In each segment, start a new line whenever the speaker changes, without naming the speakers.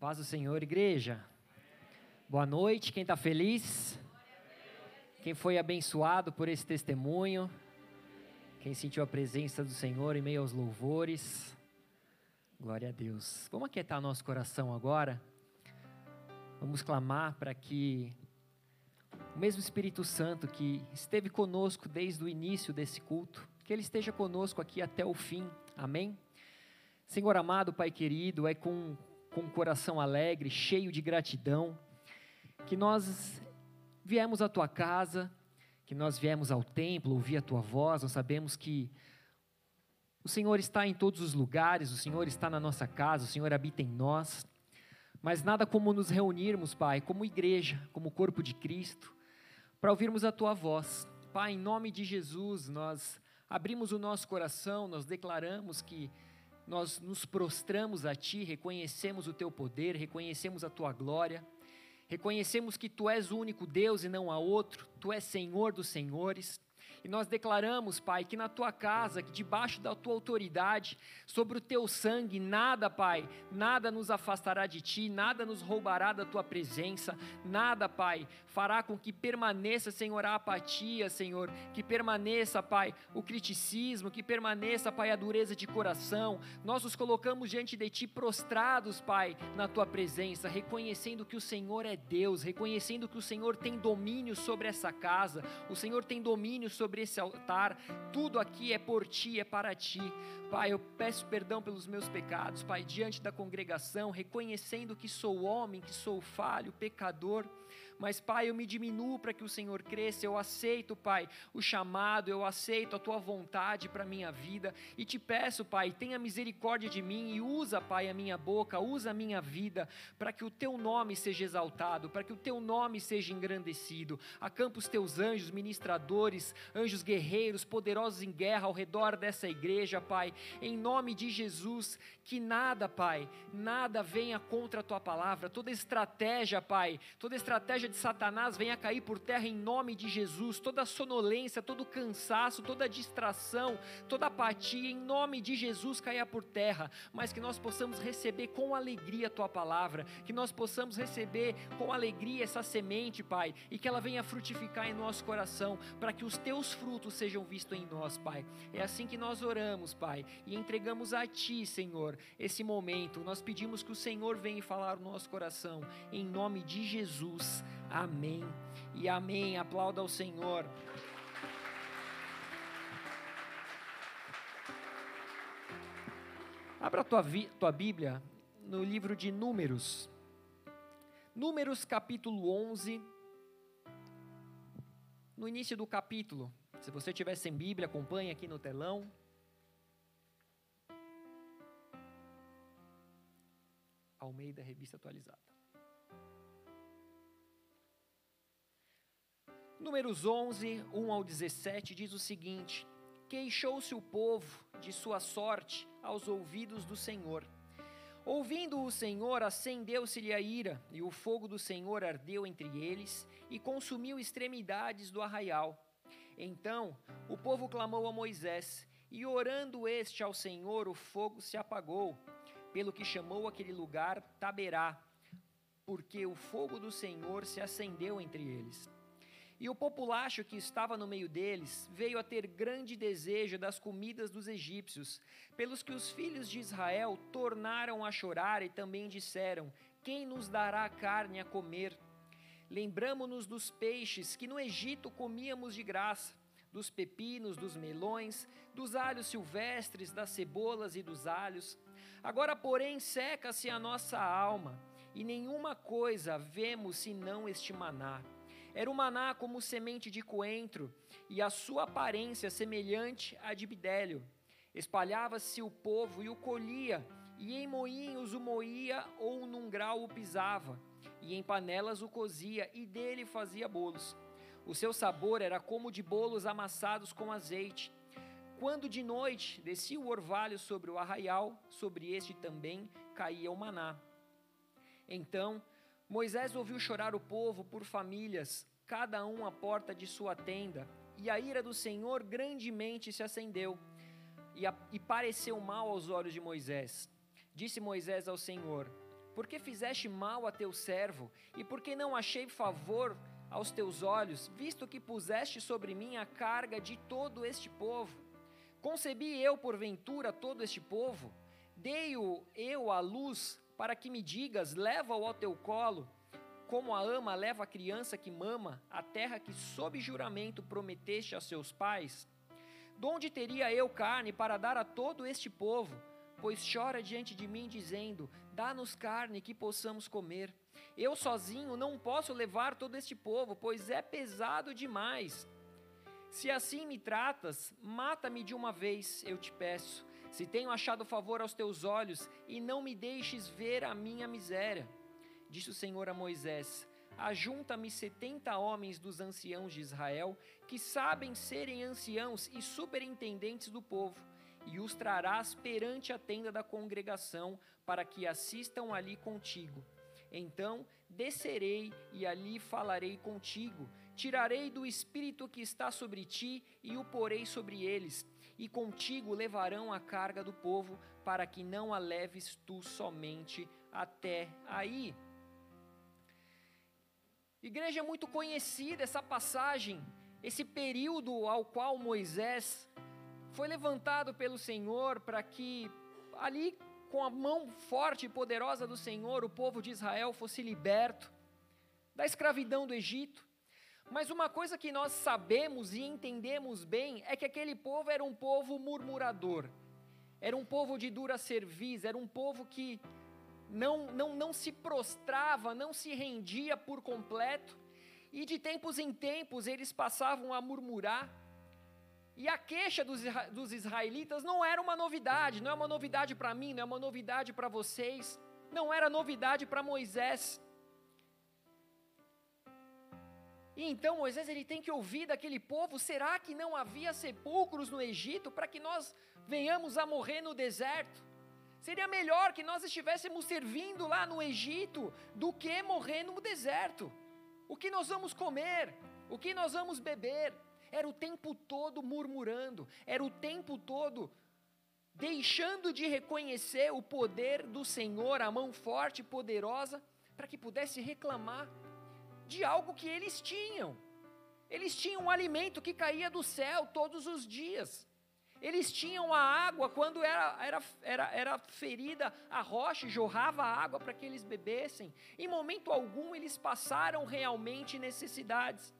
Paz do Senhor, igreja. Boa noite, quem está feliz? Quem foi abençoado por esse testemunho? Quem sentiu a presença do Senhor em meio aos louvores? Glória a Deus. Vamos aquietar nosso coração agora. Vamos clamar para que o mesmo Espírito Santo que esteve conosco desde o início desse culto, que ele esteja conosco aqui até o fim. Amém? Senhor amado, Pai querido, é com, com um coração alegre, cheio de gratidão, que nós viemos à tua casa, que nós viemos ao templo ouvir a tua voz, nós sabemos que o Senhor está em todos os lugares, o Senhor está na nossa casa, o Senhor habita em nós, mas nada como nos reunirmos, Pai, como igreja, como corpo de Cristo, para ouvirmos a tua voz. Pai, em nome de Jesus, nós abrimos o nosso coração, nós declaramos que nós nos prostramos a Ti, reconhecemos o Teu poder, reconhecemos a Tua glória, reconhecemos que Tu és o único Deus e não há outro, Tu és Senhor dos Senhores. E nós declaramos, Pai, que na tua casa, que debaixo da tua autoridade, sobre o teu sangue, nada, Pai, nada nos afastará de ti, nada nos roubará da tua presença, nada, Pai, fará com que permaneça, Senhor, a apatia, Senhor, que permaneça, Pai, o criticismo, que permaneça, Pai, a dureza de coração. Nós nos colocamos diante de ti prostrados, Pai, na tua presença, reconhecendo que o Senhor é Deus, reconhecendo que o Senhor tem domínio sobre essa casa, o Senhor tem domínio sobre esse altar, tudo aqui é por ti, é para ti. Pai, eu peço perdão pelos meus pecados, Pai, diante da congregação, reconhecendo que sou homem, que sou falho, pecador. Mas, Pai, eu me diminuo para que o Senhor cresça. Eu aceito, Pai, o chamado, eu aceito a tua vontade para a minha vida. E te peço, Pai, tenha misericórdia de mim e usa, Pai, a minha boca, usa a minha vida, para que o teu nome seja exaltado, para que o teu nome seja engrandecido. Acampa os teus anjos, ministradores, anjos guerreiros, poderosos em guerra ao redor dessa igreja, Pai. Em nome de Jesus, que nada, Pai, nada venha contra a tua palavra. Toda estratégia, Pai, toda estratégia de Satanás venha cair por terra em nome de Jesus. Toda sonolência, todo cansaço, toda distração, toda apatia, em nome de Jesus caia por terra. Mas que nós possamos receber com alegria a tua palavra, que nós possamos receber com alegria essa semente, Pai, e que ela venha frutificar em nosso coração, para que os teus frutos sejam vistos em nós, Pai. É assim que nós oramos, Pai, e entregamos a Ti, Senhor, esse momento. Nós pedimos que o Senhor venha falar no nosso coração, em nome de Jesus. Amém e amém. Aplauda ao Senhor. Abra a tua, tua Bíblia no livro de Números. Números capítulo 11. No início do capítulo. Se você tiver sem Bíblia, acompanhe aqui no telão. Almeida, revista atualizada. Números 11, 1 ao 17 diz o seguinte: Queixou-se o povo de sua sorte aos ouvidos do Senhor. Ouvindo o Senhor, acendeu-se-lhe a ira, e o fogo do Senhor ardeu entre eles e consumiu extremidades do arraial. Então o povo clamou a Moisés, e orando este ao Senhor, o fogo se apagou, pelo que chamou aquele lugar Taberá, porque o fogo do Senhor se acendeu entre eles. E o populacho que estava no meio deles veio a ter grande desejo das comidas dos egípcios, pelos que os filhos de Israel tornaram a chorar e também disseram: Quem nos dará carne a comer? Lembramo-nos dos peixes que no Egito comíamos de graça, dos pepinos, dos melões, dos alhos silvestres, das cebolas e dos alhos. Agora, porém, seca-se a nossa alma, e nenhuma coisa vemos senão este maná era o maná como semente de coentro, e a sua aparência semelhante à de bidélio. Espalhava-se o povo e o colhia, e em moinhos o moía ou num grau o pisava, e em panelas o cozia, e dele fazia bolos. O seu sabor era como de bolos amassados com azeite. Quando de noite descia o orvalho sobre o arraial, sobre este também caía o maná. Então Moisés ouviu chorar o povo por famílias, cada um à porta de sua tenda, e a ira do Senhor grandemente se acendeu, e, a, e pareceu mal aos olhos de Moisés. Disse Moisés ao Senhor: Porque fizeste mal a teu servo, e porque não achei favor aos teus olhos, visto que puseste sobre mim a carga de todo este povo? Concebi eu, porventura, todo este povo? Dei-o eu à luz para que me digas: leva-o ao teu colo, como a ama leva a criança que mama, a terra que sob juramento prometeste a seus pais? Donde teria eu carne para dar a todo este povo? Pois chora diante de mim, dizendo: Dá-nos carne que possamos comer. Eu sozinho não posso levar todo este povo, pois é pesado demais. Se assim me tratas, mata-me de uma vez, eu te peço. Se tenho achado favor aos teus olhos, e não me deixes ver a minha miséria. Disse o Senhor a Moisés: Ajunta-me setenta homens dos anciãos de Israel, que sabem serem anciãos e superintendentes do povo, e os trarás perante a tenda da congregação, para que assistam ali contigo. Então descerei e ali falarei contigo. Tirarei do espírito que está sobre ti e o porei sobre eles, e contigo levarão a carga do povo, para que não a leves tu somente até aí. Igreja muito conhecida essa passagem, esse período ao qual Moisés foi levantado pelo Senhor para que ali com a mão forte e poderosa do Senhor o povo de Israel fosse liberto da escravidão do Egito. Mas uma coisa que nós sabemos e entendemos bem é que aquele povo era um povo murmurador, era um povo de dura cerviz, era um povo que não, não, não se prostrava, não se rendia por completo, e de tempos em tempos eles passavam a murmurar. E a queixa dos, dos israelitas não era uma novidade, não é uma novidade para mim, não é uma novidade para vocês, não era novidade para Moisés. E então Moisés ele tem que ouvir daquele povo: será que não havia sepulcros no Egito para que nós venhamos a morrer no deserto? Seria melhor que nós estivéssemos servindo lá no Egito do que morrer no deserto. O que nós vamos comer? O que nós vamos beber? Era o tempo todo murmurando, era o tempo todo deixando de reconhecer o poder do Senhor, a mão forte e poderosa, para que pudesse reclamar de algo que eles tinham. Eles tinham um alimento que caía do céu todos os dias. Eles tinham a água quando era, era, era, era ferida a rocha, jorrava água para que eles bebessem. Em momento algum eles passaram realmente necessidades.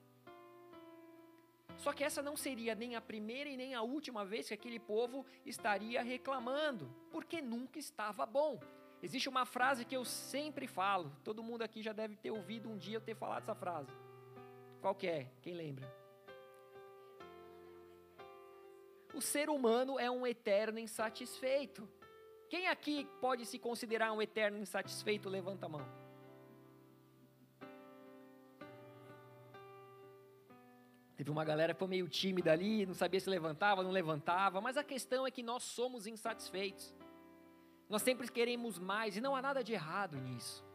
Só que essa não seria nem a primeira e nem a última vez que aquele povo estaria reclamando, porque nunca estava bom. Existe uma frase que eu sempre falo, todo mundo aqui já deve ter ouvido um dia eu ter falado essa frase. Qual que é? Quem lembra? o ser humano é um eterno insatisfeito. Quem aqui pode se considerar um eterno insatisfeito? Levanta a mão. Teve uma galera que foi meio tímida ali, não sabia se levantava, não levantava, mas a questão é que nós somos insatisfeitos. Nós sempre queremos mais e não há nada de errado nisso.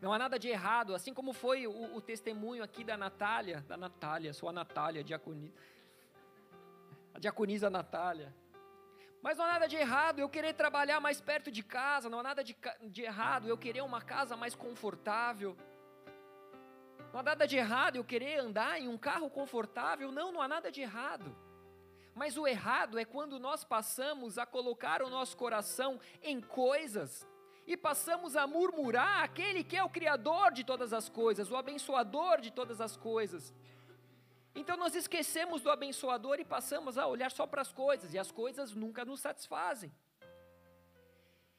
Não há nada de errado, assim como foi o, o testemunho aqui da Natália, da Natália, sua Natália, diaconisa a diaconisa Natália. Mas não há nada de errado eu querer trabalhar mais perto de casa, não há nada de, de errado eu querer uma casa mais confortável. Não há nada de errado eu querer andar em um carro confortável, não, não há nada de errado. Mas o errado é quando nós passamos a colocar o nosso coração em coisas e passamos a murmurar aquele que é o Criador de todas as coisas, o abençoador de todas as coisas. Então nós esquecemos do abençoador e passamos a olhar só para as coisas, e as coisas nunca nos satisfazem.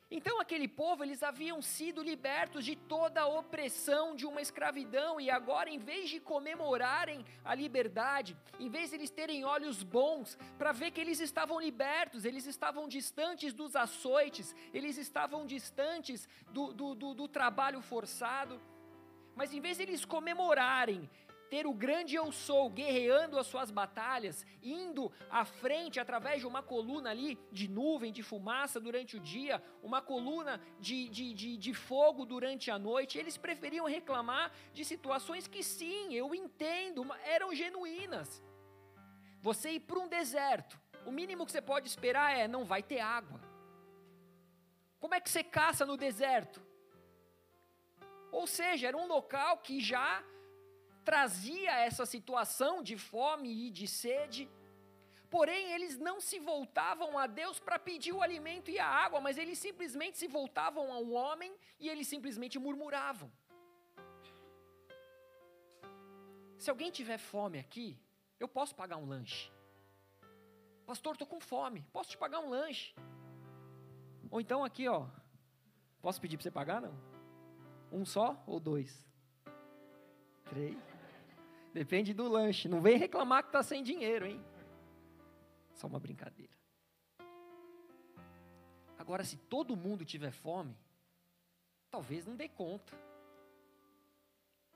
Então aquele povo, eles haviam sido libertos de toda a opressão de uma escravidão e agora em vez de comemorarem a liberdade, em vez de eles terem olhos bons para ver que eles estavam libertos, eles estavam distantes dos açoites, eles estavam distantes do, do, do, do trabalho forçado, mas em vez de eles comemorarem ter o grande eu sou guerreando as suas batalhas, indo à frente através de uma coluna ali de nuvem, de fumaça durante o dia, uma coluna de, de, de, de fogo durante a noite. Eles preferiam reclamar de situações que, sim, eu entendo, eram genuínas. Você ir para um deserto, o mínimo que você pode esperar é não vai ter água. Como é que você caça no deserto? Ou seja, era um local que já trazia essa situação de fome e de sede. Porém, eles não se voltavam a Deus para pedir o alimento e a água, mas eles simplesmente se voltavam ao homem e eles simplesmente murmuravam. Se alguém tiver fome aqui, eu posso pagar um lanche. Pastor, estou com fome, posso te pagar um lanche? Ou então aqui, ó, posso pedir para você pagar? Não? Um só ou dois? Três? Depende do lanche. Não vem reclamar que está sem dinheiro, hein? Só uma brincadeira. Agora, se todo mundo tiver fome, talvez não dê conta.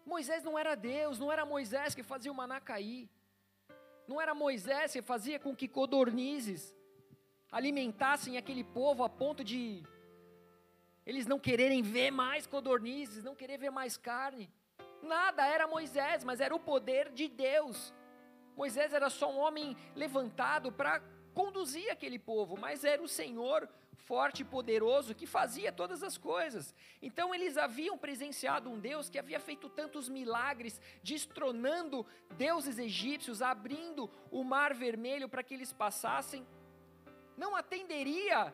Moisés não era Deus, não era Moisés que fazia o maná cair. Não era Moisés que fazia com que codornizes alimentassem aquele povo a ponto de eles não quererem ver mais codornizes, não querer ver mais carne. Nada era Moisés, mas era o poder de Deus. Moisés era só um homem levantado para conduzir aquele povo, mas era o Senhor forte e poderoso que fazia todas as coisas. Então eles haviam presenciado um Deus que havia feito tantos milagres, destronando deuses egípcios, abrindo o mar vermelho para que eles passassem. Não atenderia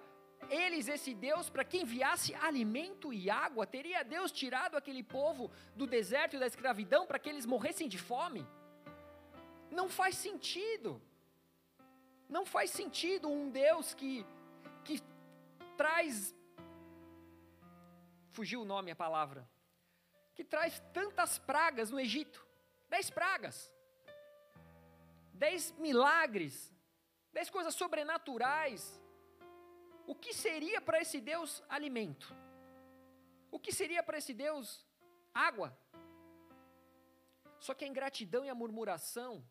eles esse Deus para que enviasse alimento e água? Teria Deus tirado aquele povo do deserto e da escravidão para que eles morressem de fome? Não faz sentido. Não faz sentido um Deus que, que traz. Fugiu o nome a palavra. Que traz tantas pragas no Egito. Dez pragas. Dez milagres. Dez coisas sobrenaturais. O que seria para esse Deus alimento? O que seria para esse Deus água? Só que a ingratidão e a murmuração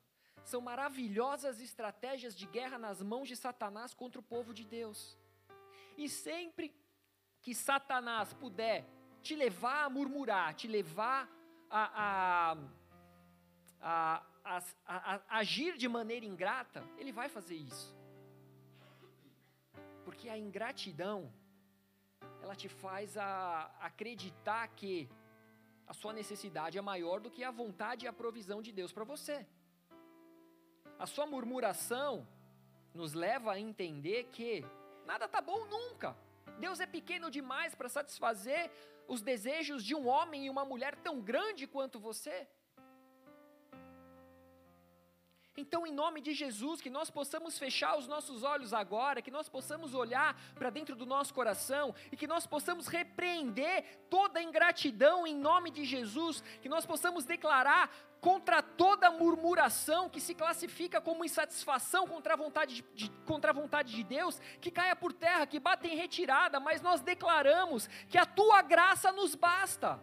são maravilhosas estratégias de guerra nas mãos de Satanás contra o povo de Deus. E sempre que Satanás puder te levar a murmurar, te levar a, a, a, a, agir de maneira ingrata, ele vai fazer isso. Porque a ingratidão, ela te faz acreditar que a sua necessidade é maior do que a vontade e a provisão de Deus para você. A sua murmuração nos leva a entender que nada está bom nunca. Deus é pequeno demais para satisfazer os desejos de um homem e uma mulher tão grande quanto você. Então, em nome de Jesus, que nós possamos fechar os nossos olhos agora, que nós possamos olhar para dentro do nosso coração e que nós possamos repreender toda ingratidão em nome de Jesus, que nós possamos declarar contra toda murmuração que se classifica como insatisfação contra a vontade de, de, contra a vontade de Deus, que caia por terra, que bata em retirada, mas nós declaramos que a tua graça nos basta.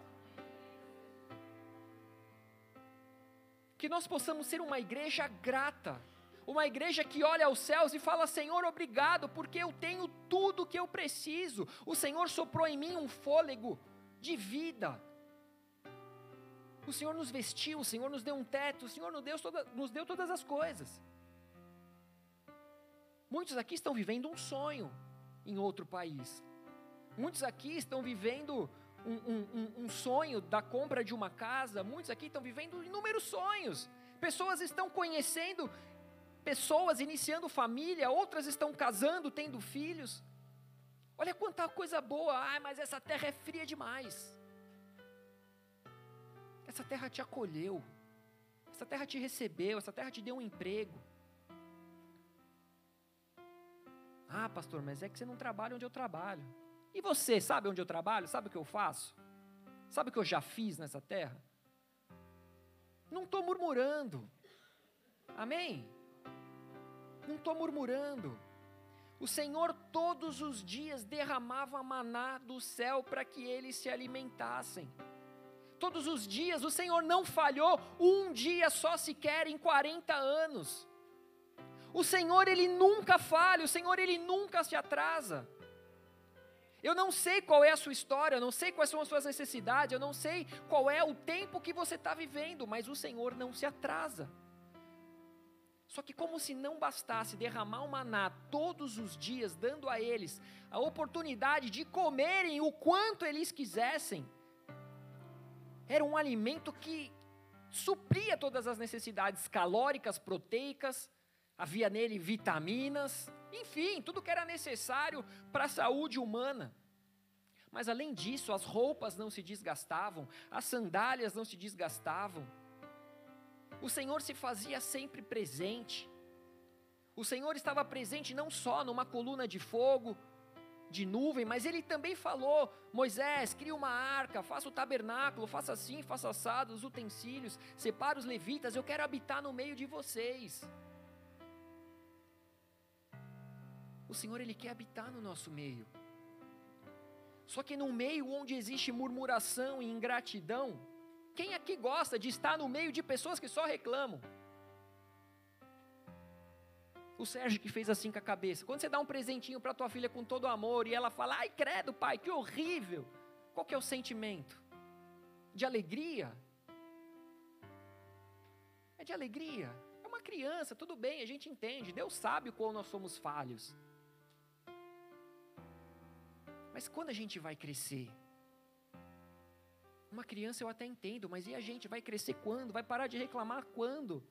Que nós possamos ser uma igreja grata, uma igreja que olha aos céus e fala: Senhor, obrigado, porque eu tenho tudo que eu preciso. O Senhor soprou em mim um fôlego de vida. O Senhor nos vestiu, o Senhor nos deu um teto, o Senhor nos deu, toda, nos deu todas as coisas. Muitos aqui estão vivendo um sonho em outro país. Muitos aqui estão vivendo um, um, um, sonho da compra de uma casa, muitos aqui estão vivendo inúmeros sonhos. Pessoas estão conhecendo pessoas, iniciando família, outras estão casando, tendo filhos. Olha quanta coisa boa, ah, mas essa terra é fria demais. Essa terra te acolheu, essa terra te recebeu, essa terra te deu um emprego. Ah, pastor, mas é que você não trabalha onde eu trabalho. E você, sabe onde eu trabalho? Sabe o que eu faço? Sabe o que eu já fiz nessa terra? Não estou murmurando. Amém? Não estou murmurando. O Senhor todos os dias derramava maná do céu para que eles se alimentassem. Todos os dias o Senhor não falhou um dia só sequer em 40 anos. O Senhor ele nunca falha, o Senhor ele nunca se atrasa. Eu não sei qual é a sua história, eu não sei quais são as suas necessidades, eu não sei qual é o tempo que você está vivendo, mas o Senhor não se atrasa. Só que, como se não bastasse derramar o maná todos os dias, dando a eles a oportunidade de comerem o quanto eles quisessem, era um alimento que supria todas as necessidades calóricas, proteicas, havia nele vitaminas, enfim, tudo que era necessário para a saúde humana. Mas além disso, as roupas não se desgastavam, as sandálias não se desgastavam. O Senhor se fazia sempre presente. O Senhor estava presente não só numa coluna de fogo, de nuvem, mas ele também falou: Moisés, cria uma arca, faça o tabernáculo, faça assim, faça assado, os utensílios, separa os levitas, eu quero habitar no meio de vocês. O Senhor, Ele quer habitar no nosso meio. Só que no meio onde existe murmuração e ingratidão, quem aqui gosta de estar no meio de pessoas que só reclamam? O Sérgio que fez assim com a cabeça. Quando você dá um presentinho para tua filha com todo amor e ela fala: "Ai, credo, pai, que horrível". Qual que é o sentimento? De alegria? É de alegria. É uma criança, tudo bem, a gente entende. Deus sabe o quão nós somos falhos. Mas quando a gente vai crescer? Uma criança eu até entendo, mas e a gente vai crescer quando? Vai parar de reclamar quando?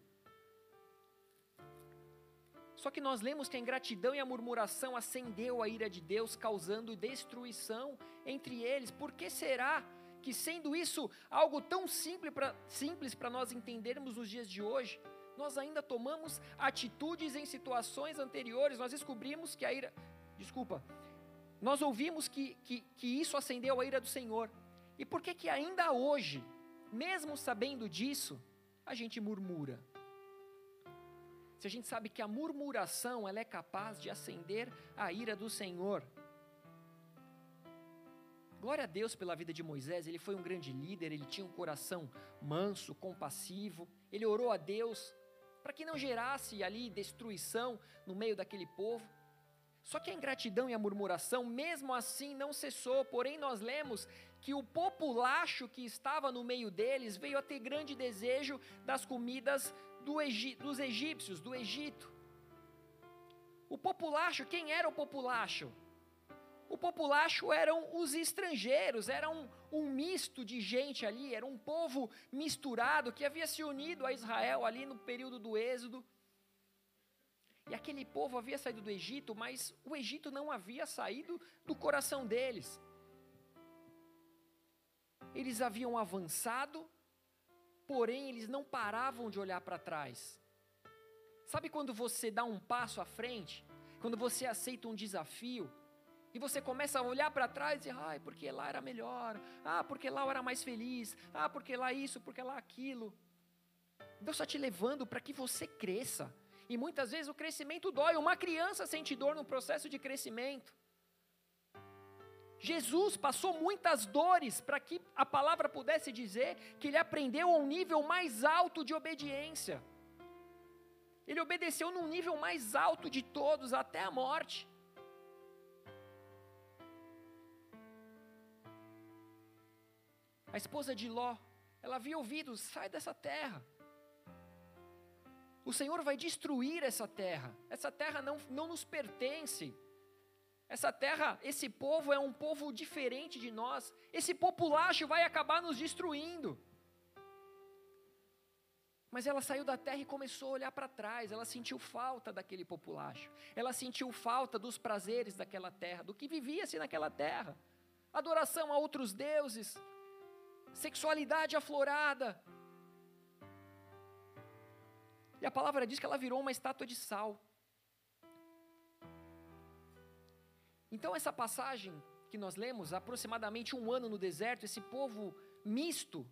Só que nós lemos que a ingratidão e a murmuração acendeu a ira de Deus, causando destruição entre eles. Por que será que, sendo isso algo tão simples para nós entendermos nos dias de hoje, nós ainda tomamos atitudes em situações anteriores? Nós descobrimos que a ira. Desculpa. Nós ouvimos que, que, que isso acendeu a ira do Senhor. E por que que ainda hoje, mesmo sabendo disso, a gente murmura? se a gente sabe que a murmuração ela é capaz de acender a ira do Senhor. Glória a Deus pela vida de Moisés, ele foi um grande líder, ele tinha um coração manso, compassivo, ele orou a Deus para que não gerasse ali destruição no meio daquele povo. Só que a ingratidão e a murmuração, mesmo assim, não cessou, porém nós lemos que o populacho que estava no meio deles veio a ter grande desejo das comidas do dos egípcios, do Egito. O populacho, quem era o populacho? O populacho eram os estrangeiros, era um, um misto de gente ali, era um povo misturado que havia se unido a Israel ali no período do Êxodo. E aquele povo havia saído do Egito, mas o Egito não havia saído do coração deles. Eles haviam avançado, porém eles não paravam de olhar para trás. Sabe quando você dá um passo à frente? Quando você aceita um desafio e você começa a olhar para trás e ai, porque lá era melhor, ah, porque lá eu era mais feliz, ah, porque lá isso, porque lá aquilo. Deus está te levando para que você cresça. E muitas vezes o crescimento dói. Uma criança sente dor no processo de crescimento. Jesus passou muitas dores para que a palavra pudesse dizer que ele aprendeu a um nível mais alto de obediência. Ele obedeceu num nível mais alto de todos, até a morte. A esposa de Ló, ela havia ouvido: sai dessa terra. O Senhor vai destruir essa terra. Essa terra não, não nos pertence. Essa terra, esse povo é um povo diferente de nós. Esse populacho vai acabar nos destruindo. Mas ela saiu da terra e começou a olhar para trás. Ela sentiu falta daquele populacho. Ela sentiu falta dos prazeres daquela terra, do que vivia-se naquela terra. Adoração a outros deuses, sexualidade aflorada. E a palavra diz que ela virou uma estátua de sal. Então, essa passagem que nós lemos, aproximadamente um ano no deserto, esse povo misto,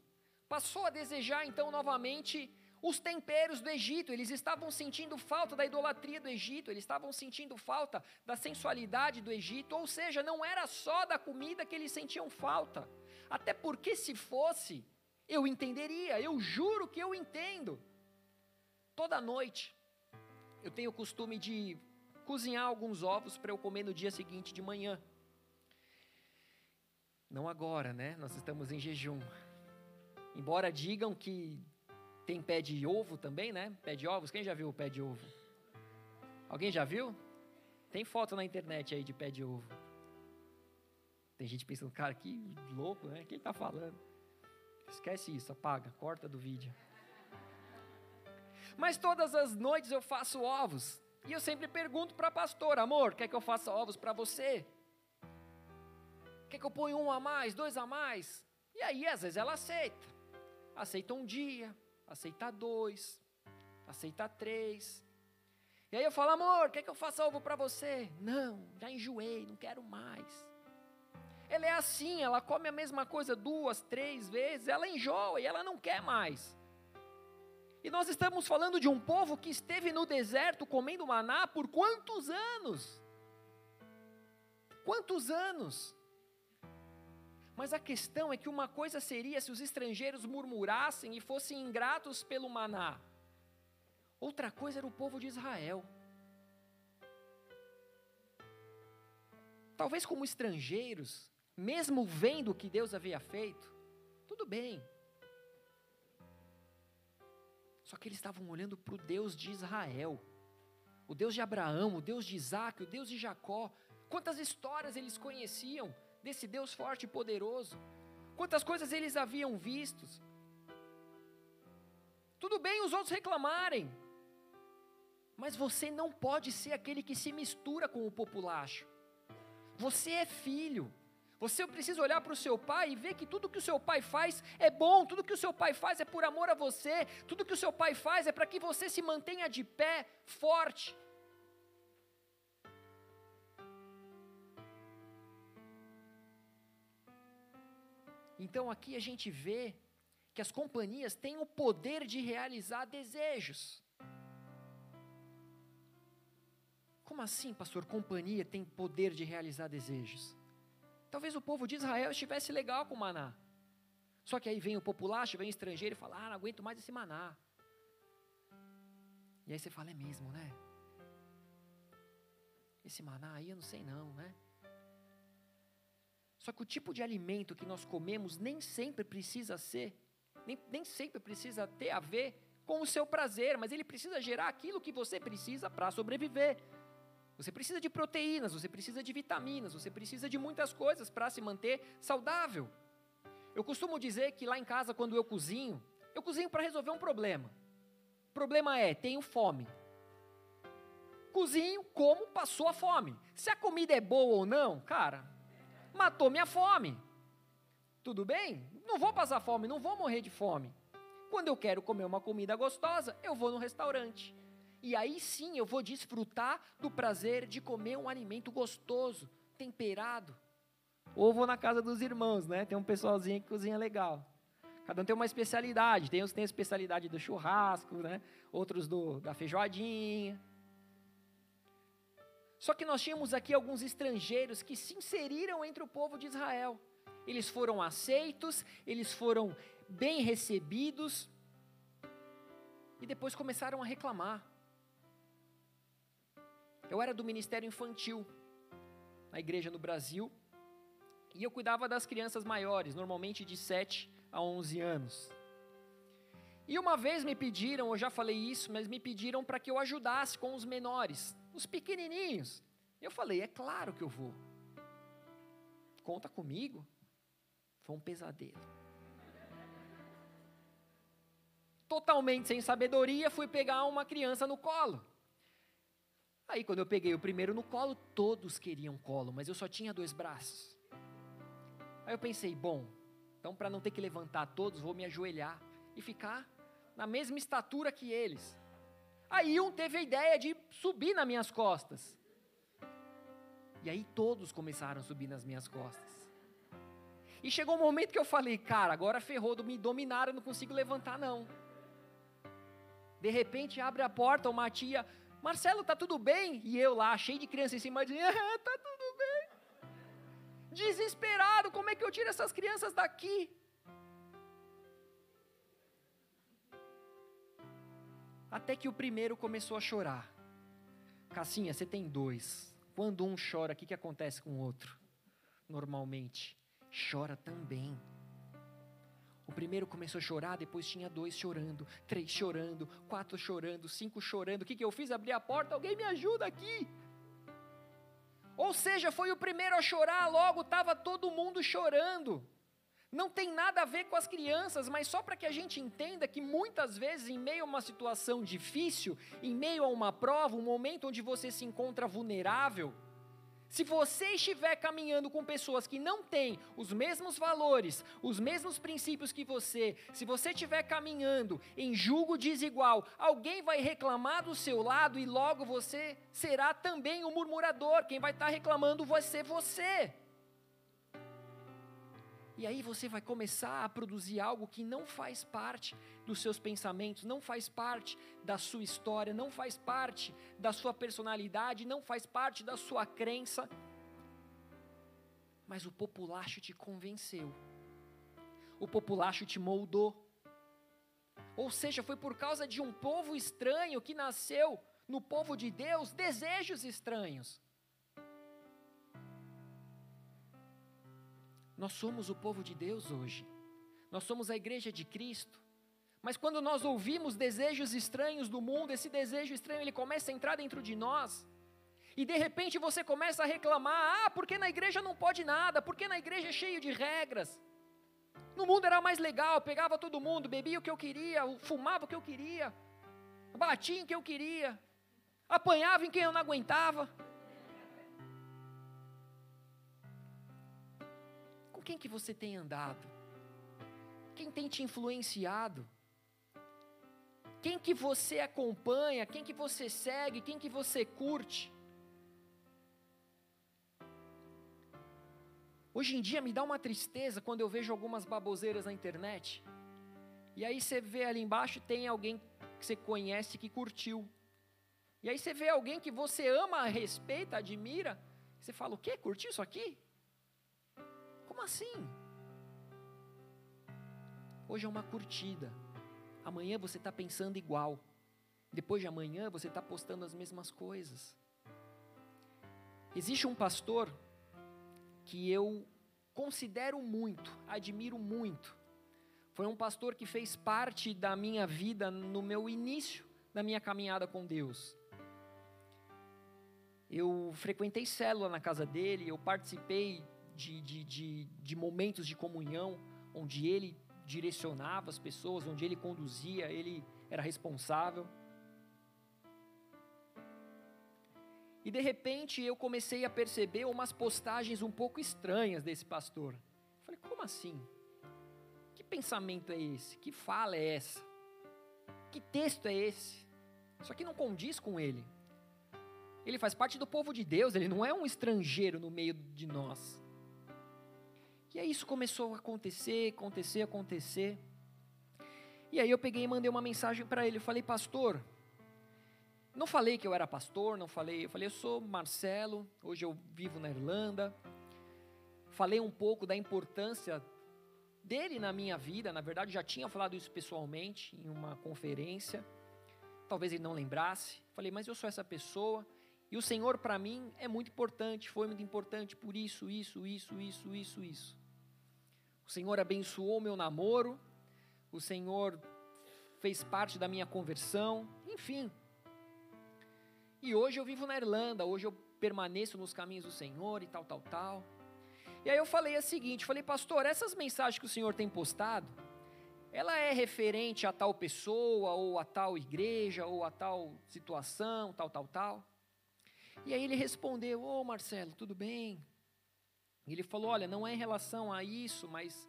passou a desejar então novamente os temperos do Egito, eles estavam sentindo falta da idolatria do Egito, eles estavam sentindo falta da sensualidade do Egito, ou seja, não era só da comida que eles sentiam falta, até porque se fosse, eu entenderia, eu juro que eu entendo. Toda noite, eu tenho o costume de cozinhar alguns ovos para eu comer no dia seguinte de manhã. Não agora, né? Nós estamos em jejum. Embora digam que tem pé de ovo também, né? Pé de ovos. Quem já viu o pé de ovo? Alguém já viu? Tem foto na internet aí de pé de ovo. Tem gente pensando, cara, que louco, né? O que ele está falando? Esquece isso, apaga, corta do vídeo. Mas todas as noites eu faço ovos. E eu sempre pergunto para a pastora, amor, quer que eu faça ovos para você? Quer que eu ponha um a mais, dois a mais? E aí, às vezes, ela aceita. Aceita um dia, aceita dois, aceita três. E aí eu falo, amor, quer que eu faça ovo para você? Não, já enjoei, não quero mais. Ela é assim, ela come a mesma coisa duas, três vezes, ela enjoa e ela não quer mais. E nós estamos falando de um povo que esteve no deserto comendo maná por quantos anos? Quantos anos? Mas a questão é que uma coisa seria se os estrangeiros murmurassem e fossem ingratos pelo maná. Outra coisa era o povo de Israel. Talvez como estrangeiros, mesmo vendo o que Deus havia feito, tudo bem. Só que eles estavam olhando para o Deus de Israel, o Deus de Abraão, o Deus de Isaac, o Deus de Jacó. Quantas histórias eles conheciam desse Deus forte e poderoso, quantas coisas eles haviam visto. Tudo bem os outros reclamarem, mas você não pode ser aquele que se mistura com o populacho. Você é filho, você precisa olhar para o seu pai e ver que tudo que o seu pai faz é bom, tudo que o seu pai faz é por amor a você, tudo que o seu pai faz é para que você se mantenha de pé, forte. Então aqui a gente vê que as companhias têm o poder de realizar desejos. Como assim, pastor? Companhia tem poder de realizar desejos? Talvez o povo de Israel estivesse legal com o maná. Só que aí vem o populacho, vem o estrangeiro e fala: Ah, não aguento mais esse maná. E aí você fala: É mesmo, né? Esse maná aí eu não sei não, né? Só que o tipo de alimento que nós comemos nem sempre precisa ser, nem, nem sempre precisa ter a ver com o seu prazer, mas ele precisa gerar aquilo que você precisa para sobreviver. Você precisa de proteínas, você precisa de vitaminas, você precisa de muitas coisas para se manter saudável. Eu costumo dizer que lá em casa, quando eu cozinho, eu cozinho para resolver um problema. O problema é, tenho fome. Cozinho como passou a fome. Se a comida é boa ou não, cara, matou minha fome. Tudo bem? Não vou passar fome, não vou morrer de fome. Quando eu quero comer uma comida gostosa, eu vou no restaurante. E aí sim eu vou desfrutar do prazer de comer um alimento gostoso, temperado. Ou vou na casa dos irmãos, né? Tem um pessoalzinho que cozinha legal. Cada um tem uma especialidade. Tem uns que tem a especialidade do churrasco, né? Outros do, da feijoadinha. Só que nós tínhamos aqui alguns estrangeiros que se inseriram entre o povo de Israel. Eles foram aceitos, eles foram bem recebidos, e depois começaram a reclamar. Eu era do ministério infantil na igreja no Brasil e eu cuidava das crianças maiores, normalmente de 7 a 11 anos. E uma vez me pediram, eu já falei isso, mas me pediram para que eu ajudasse com os menores, os pequenininhos. Eu falei, é claro que eu vou. Conta comigo. Foi um pesadelo. Totalmente sem sabedoria, fui pegar uma criança no colo. Aí, quando eu peguei o primeiro no colo, todos queriam colo, mas eu só tinha dois braços. Aí eu pensei, bom, então para não ter que levantar todos, vou me ajoelhar e ficar na mesma estatura que eles. Aí um teve a ideia de subir nas minhas costas. E aí todos começaram a subir nas minhas costas. E chegou um momento que eu falei, cara, agora ferrou, me dominaram, eu não consigo levantar não. De repente abre a porta, uma tia Marcelo, tá tudo bem? E eu lá, cheio de criança em cima, dizendo, ah, tá tudo bem. Desesperado, como é que eu tiro essas crianças daqui? Até que o primeiro começou a chorar. Cassinha, você tem dois. Quando um chora, o que, que acontece com o outro? Normalmente, chora também. O primeiro começou a chorar, depois tinha dois chorando, três chorando, quatro chorando, cinco chorando. O que, que eu fiz? Abri a porta, alguém me ajuda aqui. Ou seja, foi o primeiro a chorar, logo estava todo mundo chorando. Não tem nada a ver com as crianças, mas só para que a gente entenda que muitas vezes, em meio a uma situação difícil, em meio a uma prova, um momento onde você se encontra vulnerável, se você estiver caminhando com pessoas que não têm os mesmos valores, os mesmos princípios que você, se você estiver caminhando em julgo desigual, alguém vai reclamar do seu lado e logo você será também o murmurador. Quem vai estar reclamando vai ser você. E aí você vai começar a produzir algo que não faz parte dos seus pensamentos, não faz parte da sua história, não faz parte da sua personalidade, não faz parte da sua crença. Mas o populacho te convenceu. O populacho te moldou. Ou seja, foi por causa de um povo estranho que nasceu no povo de Deus desejos estranhos. Nós somos o povo de Deus hoje. Nós somos a igreja de Cristo. Mas quando nós ouvimos desejos estranhos do mundo, esse desejo estranho ele começa a entrar dentro de nós. E de repente você começa a reclamar: "Ah, porque na igreja não pode nada? Porque na igreja é cheio de regras?" No mundo era mais legal, pegava todo mundo, bebia o que eu queria, fumava o que eu queria, batia em que eu queria, apanhava em quem eu não aguentava. Com quem que você tem andado? Quem tem te influenciado? Quem que você acompanha? Quem que você segue? Quem que você curte? Hoje em dia me dá uma tristeza quando eu vejo algumas baboseiras na internet. E aí você vê ali embaixo tem alguém que você conhece que curtiu. E aí você vê alguém que você ama, respeita, admira. Você fala: "O quê? Curtiu isso aqui?" Como assim? Hoje é uma curtida. Amanhã você está pensando igual. Depois de amanhã você está postando as mesmas coisas. Existe um pastor que eu considero muito, admiro muito. Foi um pastor que fez parte da minha vida no meu início da minha caminhada com Deus. Eu frequentei célula na casa dele, eu participei de, de, de, de momentos de comunhão, onde ele direcionava as pessoas, onde ele conduzia, ele era responsável. E de repente eu comecei a perceber umas postagens um pouco estranhas desse pastor. falei, como assim? Que pensamento é esse? Que fala é essa? Que texto é esse? Isso aqui não condiz com ele. Ele faz parte do povo de Deus, ele não é um estrangeiro no meio de nós. E aí isso começou a acontecer, acontecer, acontecer. E aí eu peguei e mandei uma mensagem para ele. Eu falei, pastor, não falei que eu era pastor, não falei. Eu falei, eu sou Marcelo, hoje eu vivo na Irlanda. Falei um pouco da importância dele na minha vida. Na verdade, já tinha falado isso pessoalmente em uma conferência. Talvez ele não lembrasse. Falei, mas eu sou essa pessoa. E o Senhor para mim é muito importante, foi muito importante por isso, isso, isso, isso, isso, isso. O Senhor abençoou meu namoro, o Senhor fez parte da minha conversão, enfim. E hoje eu vivo na Irlanda, hoje eu permaneço nos caminhos do Senhor e tal, tal, tal. E aí eu falei o seguinte, falei, pastor, essas mensagens que o Senhor tem postado, ela é referente a tal pessoa, ou a tal igreja, ou a tal situação, tal, tal, tal. E aí ele respondeu, ô oh, Marcelo, tudo bem? Ele falou: Olha, não é em relação a isso, mas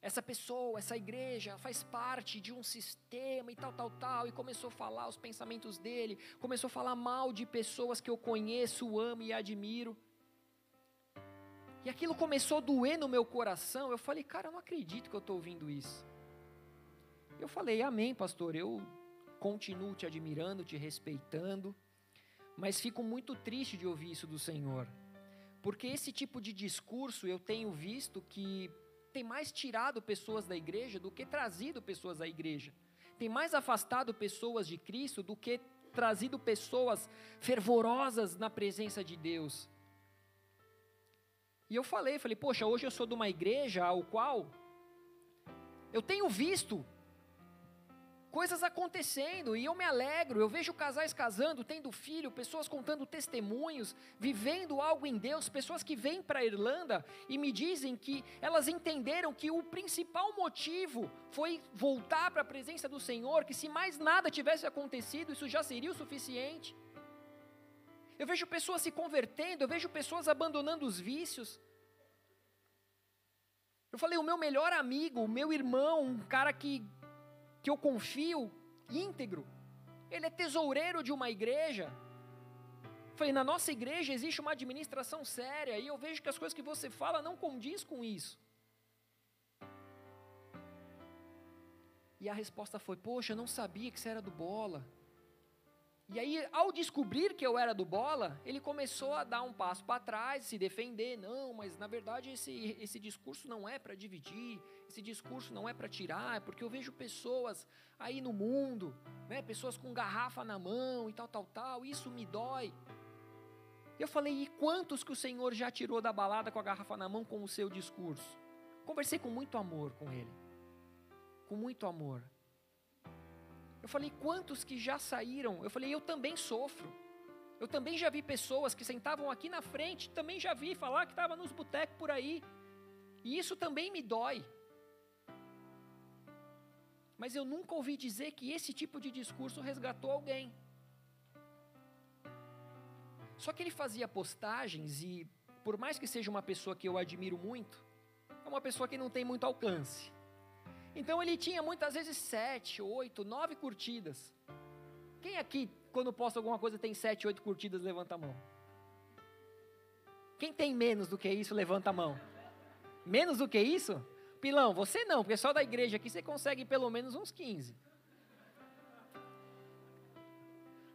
essa pessoa, essa igreja faz parte de um sistema e tal, tal, tal. E começou a falar os pensamentos dele, começou a falar mal de pessoas que eu conheço, amo e admiro. E aquilo começou a doer no meu coração. Eu falei, cara, eu não acredito que eu estou ouvindo isso. Eu falei, amém, pastor. Eu continuo te admirando, te respeitando, mas fico muito triste de ouvir isso do Senhor. Porque esse tipo de discurso eu tenho visto que tem mais tirado pessoas da igreja do que trazido pessoas à igreja. Tem mais afastado pessoas de Cristo do que trazido pessoas fervorosas na presença de Deus. E eu falei, falei, poxa, hoje eu sou de uma igreja ao qual eu tenho visto coisas acontecendo e eu me alegro. Eu vejo casais casando, tendo filho, pessoas contando testemunhos, vivendo algo em Deus, pessoas que vêm para a Irlanda e me dizem que elas entenderam que o principal motivo foi voltar para a presença do Senhor, que se mais nada tivesse acontecido, isso já seria o suficiente. Eu vejo pessoas se convertendo, eu vejo pessoas abandonando os vícios. Eu falei, o meu melhor amigo, o meu irmão, um cara que que eu confio íntegro. Ele é tesoureiro de uma igreja. Falei, na nossa igreja existe uma administração séria e eu vejo que as coisas que você fala não condiz com isso. E a resposta foi: Poxa, eu não sabia que você era do bola. E aí, ao descobrir que eu era do bola, ele começou a dar um passo para trás, se defender. Não, mas na verdade esse, esse discurso não é para dividir, esse discurso não é para tirar, é porque eu vejo pessoas aí no mundo, né, pessoas com garrafa na mão e tal, tal, tal, isso me dói. Eu falei, e quantos que o Senhor já tirou da balada com a garrafa na mão com o seu discurso? Conversei com muito amor com ele, com muito amor. Eu falei, quantos que já saíram? Eu falei, eu também sofro. Eu também já vi pessoas que sentavam aqui na frente, também já vi falar que estava nos botecos por aí. E isso também me dói. Mas eu nunca ouvi dizer que esse tipo de discurso resgatou alguém. Só que ele fazia postagens e, por mais que seja uma pessoa que eu admiro muito, é uma pessoa que não tem muito alcance. Então ele tinha muitas vezes sete, oito, nove curtidas. Quem aqui, quando posta alguma coisa, tem sete, oito curtidas, levanta a mão. Quem tem menos do que isso, levanta a mão. Menos do que isso? Pilão, você não, porque só da igreja aqui você consegue pelo menos uns 15.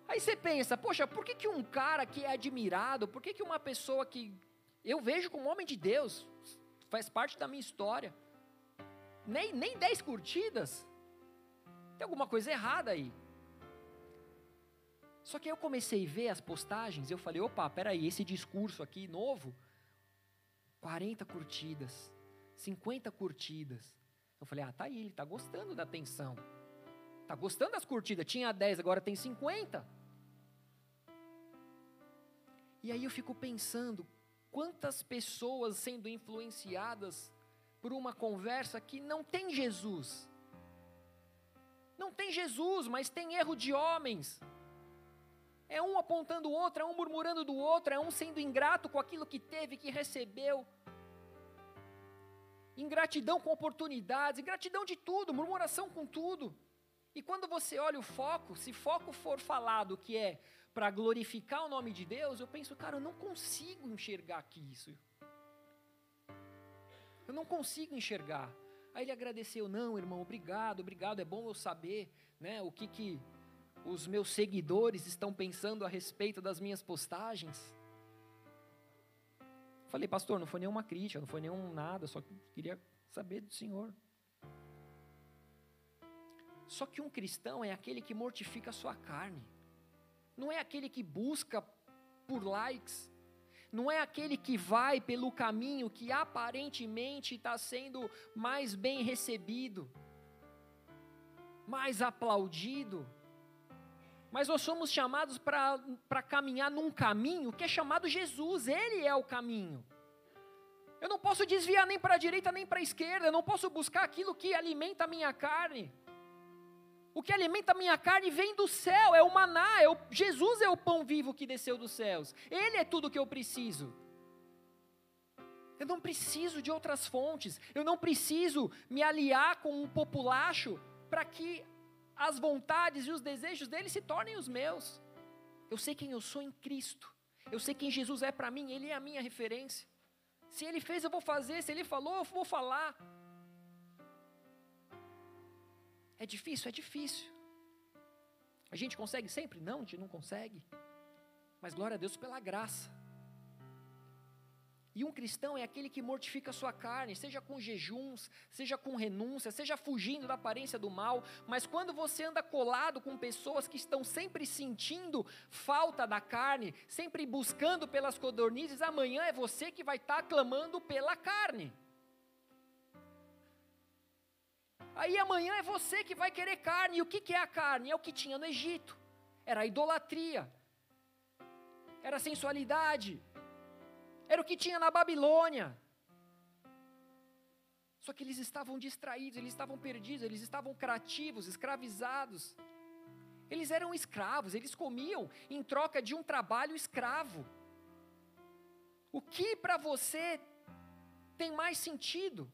Aí você pensa, poxa, por que, que um cara que é admirado, por que, que uma pessoa que eu vejo como homem de Deus, faz parte da minha história, nem, nem 10 curtidas. Tem alguma coisa errada aí. Só que aí eu comecei a ver as postagens eu falei, opa, peraí, esse discurso aqui novo, 40 curtidas, 50 curtidas. Eu falei, ah, tá aí, ele está gostando da atenção. Está gostando das curtidas. Tinha 10, agora tem 50. E aí eu fico pensando, quantas pessoas sendo influenciadas por uma conversa que não tem Jesus. Não tem Jesus, mas tem erro de homens. É um apontando o outro, é um murmurando do outro, é um sendo ingrato com aquilo que teve, que recebeu. Ingratidão com oportunidades, ingratidão de tudo, murmuração com tudo. E quando você olha o foco, se foco for falado que é para glorificar o nome de Deus, eu penso, cara, eu não consigo enxergar aqui isso. Eu não consigo enxergar. Aí ele agradeceu, não, irmão, obrigado, obrigado, é bom eu saber, né, o que que os meus seguidores estão pensando a respeito das minhas postagens. Falei, pastor, não foi nenhuma crítica, não foi nenhum nada, só queria saber do Senhor. Só que um cristão é aquele que mortifica a sua carne, não é aquele que busca por likes, não é aquele que vai pelo caminho que aparentemente está sendo mais bem recebido, mais aplaudido. Mas nós somos chamados para caminhar num caminho que é chamado Jesus, Ele é o caminho. Eu não posso desviar nem para a direita nem para a esquerda, eu não posso buscar aquilo que alimenta a minha carne. O que alimenta a minha carne vem do céu, é o maná, é o, Jesus é o pão vivo que desceu dos céus. Ele é tudo que eu preciso. Eu não preciso de outras fontes, eu não preciso me aliar com um populacho para que as vontades e os desejos dele se tornem os meus. Eu sei quem eu sou em Cristo, eu sei quem Jesus é para mim, ele é a minha referência. Se ele fez, eu vou fazer, se ele falou, eu vou falar. É difícil? É difícil. A gente consegue sempre? Não, a gente não consegue. Mas glória a Deus pela graça. E um cristão é aquele que mortifica a sua carne, seja com jejuns, seja com renúncia, seja fugindo da aparência do mal, mas quando você anda colado com pessoas que estão sempre sentindo falta da carne, sempre buscando pelas codornizes, amanhã é você que vai estar clamando pela carne. Aí amanhã é você que vai querer carne. E o que, que é a carne? É o que tinha no Egito. Era idolatria. Era sensualidade. Era o que tinha na Babilônia. Só que eles estavam distraídos, eles estavam perdidos, eles estavam crativos, escravizados. Eles eram escravos, eles comiam em troca de um trabalho escravo. O que para você tem mais sentido?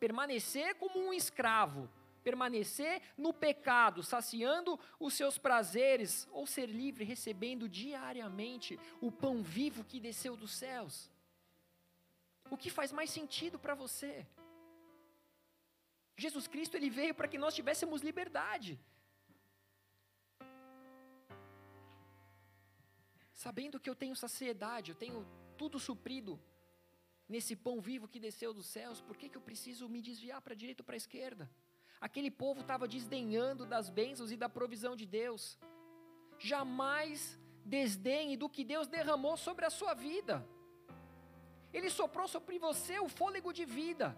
Permanecer como um escravo, permanecer no pecado, saciando os seus prazeres, ou ser livre, recebendo diariamente o pão vivo que desceu dos céus? O que faz mais sentido para você? Jesus Cristo ele veio para que nós tivéssemos liberdade. Sabendo que eu tenho saciedade, eu tenho tudo suprido nesse pão vivo que desceu dos céus, por que, que eu preciso me desviar para a direita ou para a esquerda? Aquele povo estava desdenhando das bênçãos e da provisão de Deus. Jamais desdenhe do que Deus derramou sobre a sua vida. Ele soprou sobre você o fôlego de vida.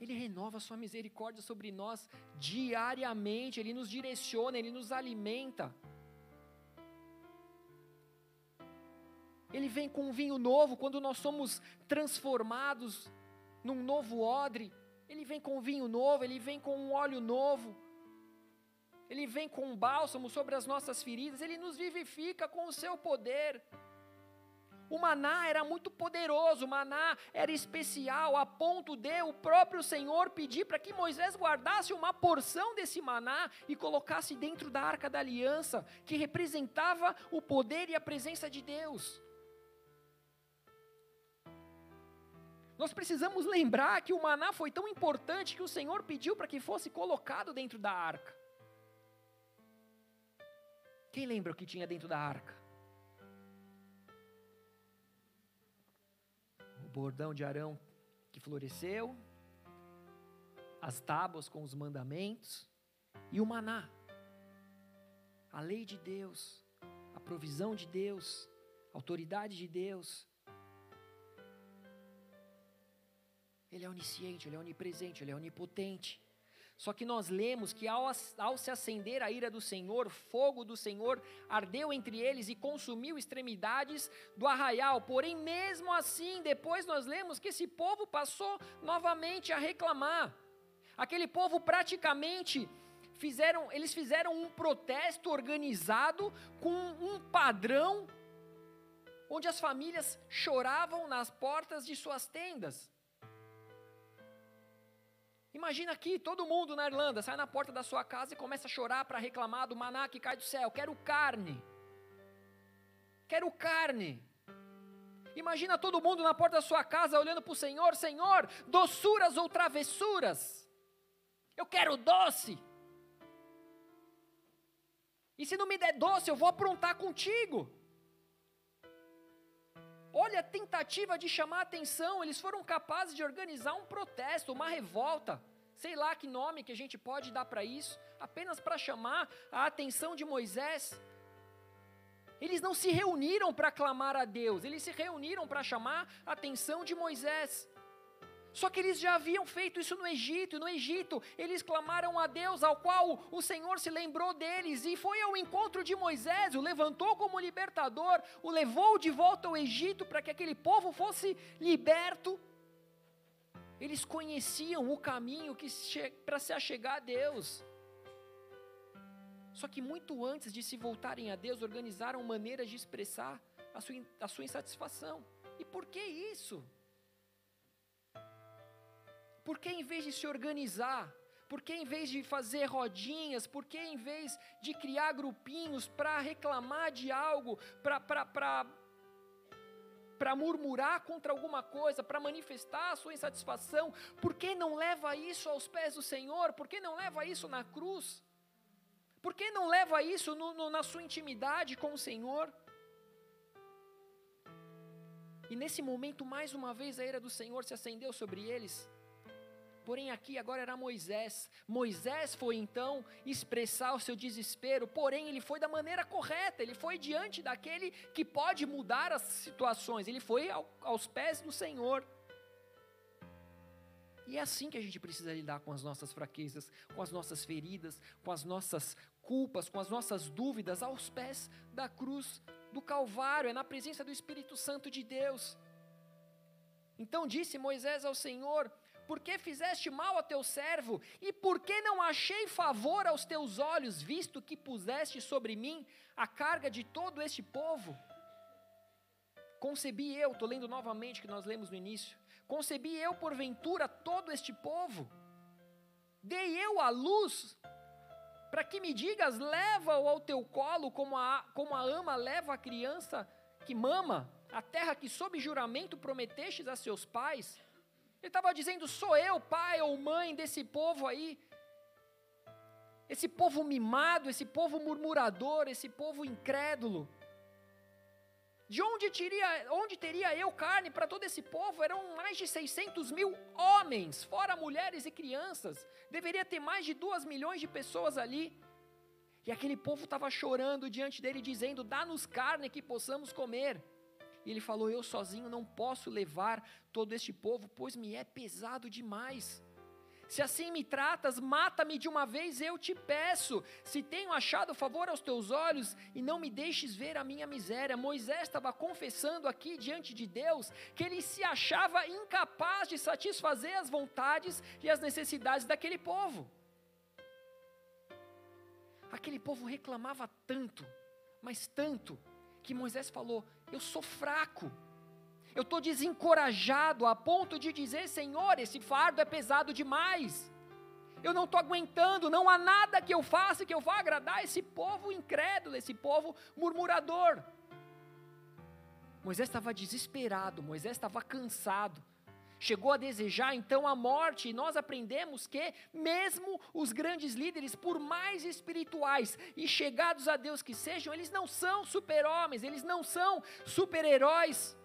Ele renova sua misericórdia sobre nós diariamente, Ele nos direciona, Ele nos alimenta. Ele vem com um vinho novo quando nós somos transformados num novo odre. Ele vem com um vinho novo, ele vem com um óleo novo. Ele vem com um bálsamo sobre as nossas feridas, ele nos vivifica com o seu poder. O maná era muito poderoso, o maná era especial, a ponto de o próprio Senhor pedir para que Moisés guardasse uma porção desse maná e colocasse dentro da arca da aliança, que representava o poder e a presença de Deus. Nós precisamos lembrar que o maná foi tão importante que o Senhor pediu para que fosse colocado dentro da arca. Quem lembra o que tinha dentro da arca? Bordão de Arão que floresceu, as tábuas com os mandamentos e o maná. A lei de Deus, a provisão de Deus, a autoridade de Deus. Ele é onisciente, ele é onipresente, ele é onipotente. Só que nós lemos que ao, ao, se acender a ira do Senhor, fogo do Senhor ardeu entre eles e consumiu extremidades do arraial. Porém, mesmo assim, depois nós lemos que esse povo passou novamente a reclamar. Aquele povo praticamente fizeram, eles fizeram um protesto organizado com um padrão onde as famílias choravam nas portas de suas tendas. Imagina aqui, todo mundo na Irlanda sai na porta da sua casa e começa a chorar para reclamar do maná que cai do céu. Quero carne. Quero carne. Imagina todo mundo na porta da sua casa olhando para o Senhor: Senhor, doçuras ou travessuras? Eu quero doce. E se não me der doce, eu vou aprontar contigo. Olha a tentativa de chamar atenção, eles foram capazes de organizar um protesto, uma revolta, sei lá que nome que a gente pode dar para isso, apenas para chamar a atenção de Moisés. Eles não se reuniram para clamar a Deus, eles se reuniram para chamar a atenção de Moisés. Só que eles já haviam feito isso no Egito, e no Egito eles clamaram a Deus, ao qual o Senhor se lembrou deles, e foi ao encontro de Moisés, o levantou como libertador, o levou de volta ao Egito para que aquele povo fosse liberto. Eles conheciam o caminho para se achegar a Deus. Só que muito antes de se voltarem a Deus, organizaram maneiras de expressar a sua, a sua insatisfação. E por que isso? Por que em vez de se organizar, por que em vez de fazer rodinhas, por que em vez de criar grupinhos para reclamar de algo, para murmurar contra alguma coisa, para manifestar a sua insatisfação, por que não leva isso aos pés do Senhor? Por que não leva isso na cruz? Por que não leva isso no, no, na sua intimidade com o Senhor? E nesse momento, mais uma vez, a ira do Senhor se acendeu sobre eles. Porém, aqui agora era Moisés. Moisés foi então expressar o seu desespero, porém, ele foi da maneira correta, ele foi diante daquele que pode mudar as situações, ele foi ao, aos pés do Senhor. E é assim que a gente precisa lidar com as nossas fraquezas, com as nossas feridas, com as nossas culpas, com as nossas dúvidas aos pés da cruz do Calvário, é na presença do Espírito Santo de Deus. Então disse Moisés ao Senhor: Por que fizeste mal a teu servo? E por que não achei favor aos teus olhos, visto que puseste sobre mim a carga de todo este povo? Concebi eu, estou lendo novamente que nós lemos no início. Concebi eu, porventura, todo este povo? Dei eu a luz, para que me digas, leva-o ao teu colo, como a, como a ama leva a criança que mama, a terra que sob juramento prometestes a seus pais? Ele estava dizendo: sou eu, pai ou mãe desse povo aí, esse povo mimado, esse povo murmurador, esse povo incrédulo. De onde teria, onde teria eu carne para todo esse povo? Eram mais de 600 mil homens, fora mulheres e crianças. Deveria ter mais de 2 milhões de pessoas ali. E aquele povo estava chorando diante dele, dizendo: Dá-nos carne que possamos comer. E ele falou: Eu sozinho não posso levar todo este povo, pois me é pesado demais. Se assim me tratas, mata-me de uma vez, eu te peço. Se tenho achado favor aos teus olhos, e não me deixes ver a minha miséria. Moisés estava confessando aqui diante de Deus que ele se achava incapaz de satisfazer as vontades e as necessidades daquele povo. Aquele povo reclamava tanto, mas tanto, que Moisés falou: Eu sou fraco eu estou desencorajado a ponto de dizer: Senhor, esse fardo é pesado demais. Eu não estou aguentando, não há nada que eu faça que eu vá agradar esse povo incrédulo, esse povo murmurador. Moisés estava desesperado, Moisés estava cansado, chegou a desejar então a morte, e nós aprendemos que, mesmo os grandes líderes, por mais espirituais e chegados a Deus que sejam, eles não são super-homens, eles não são super-heróis.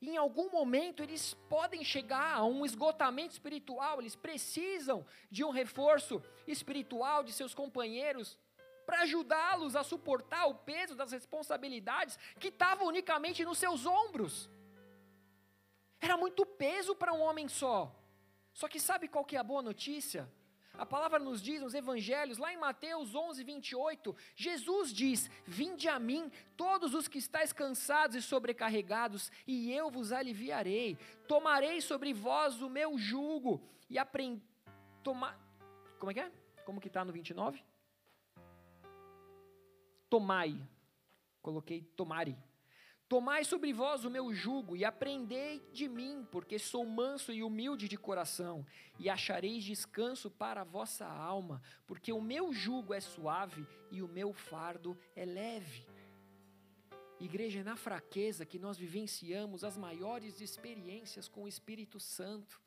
Em algum momento eles podem chegar a um esgotamento espiritual, eles precisam de um reforço espiritual de seus companheiros para ajudá-los a suportar o peso das responsabilidades que estavam unicamente nos seus ombros. Era muito peso para um homem só. Só que sabe qual que é a boa notícia? A palavra nos diz nos evangelhos, lá em Mateus 11, 28, Jesus diz: Vinde a mim, todos os que estáis cansados e sobrecarregados, e eu vos aliviarei. Tomarei sobre vós o meu jugo e aprend... Toma... Como é que é? Como que está no 29? Tomai. Coloquei tomare. Tomai sobre vós o meu jugo e aprendei de mim, porque sou manso e humilde de coração, e achareis descanso para a vossa alma, porque o meu jugo é suave e o meu fardo é leve. Igreja, é na fraqueza que nós vivenciamos as maiores experiências com o Espírito Santo.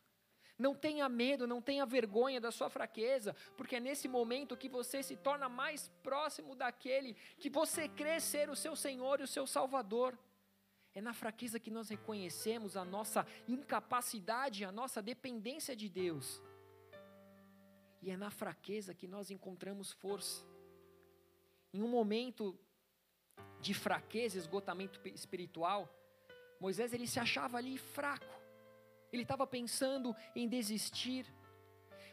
Não tenha medo, não tenha vergonha da sua fraqueza, porque é nesse momento que você se torna mais próximo daquele que você crê ser o seu Senhor e o seu Salvador. É na fraqueza que nós reconhecemos a nossa incapacidade, a nossa dependência de Deus. E é na fraqueza que nós encontramos força. Em um momento de fraqueza, esgotamento espiritual, Moisés ele se achava ali fraco. Ele estava pensando em desistir.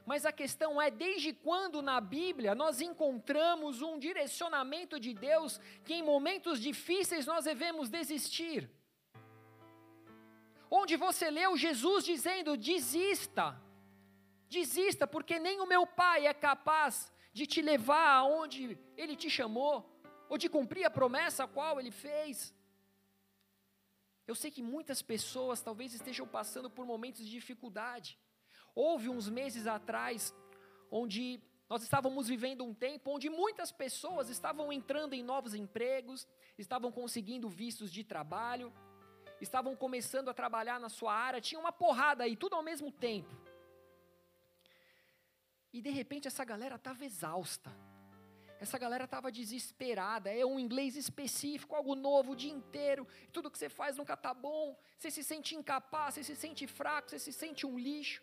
Mas a questão é: desde quando na Bíblia nós encontramos um direcionamento de Deus que em momentos difíceis nós devemos desistir? Onde você leu Jesus dizendo: desista, desista, porque nem o meu Pai é capaz de te levar aonde Ele te chamou, ou de cumprir a promessa a qual Ele fez. Eu sei que muitas pessoas talvez estejam passando por momentos de dificuldade. Houve uns meses atrás, onde nós estávamos vivendo um tempo onde muitas pessoas estavam entrando em novos empregos, estavam conseguindo vistos de trabalho, estavam começando a trabalhar na sua área, tinha uma porrada aí, tudo ao mesmo tempo. E de repente essa galera estava exausta. Essa galera estava desesperada, é um inglês específico, algo novo o dia inteiro, tudo que você faz nunca está bom, você se sente incapaz, você se sente fraco, você se sente um lixo.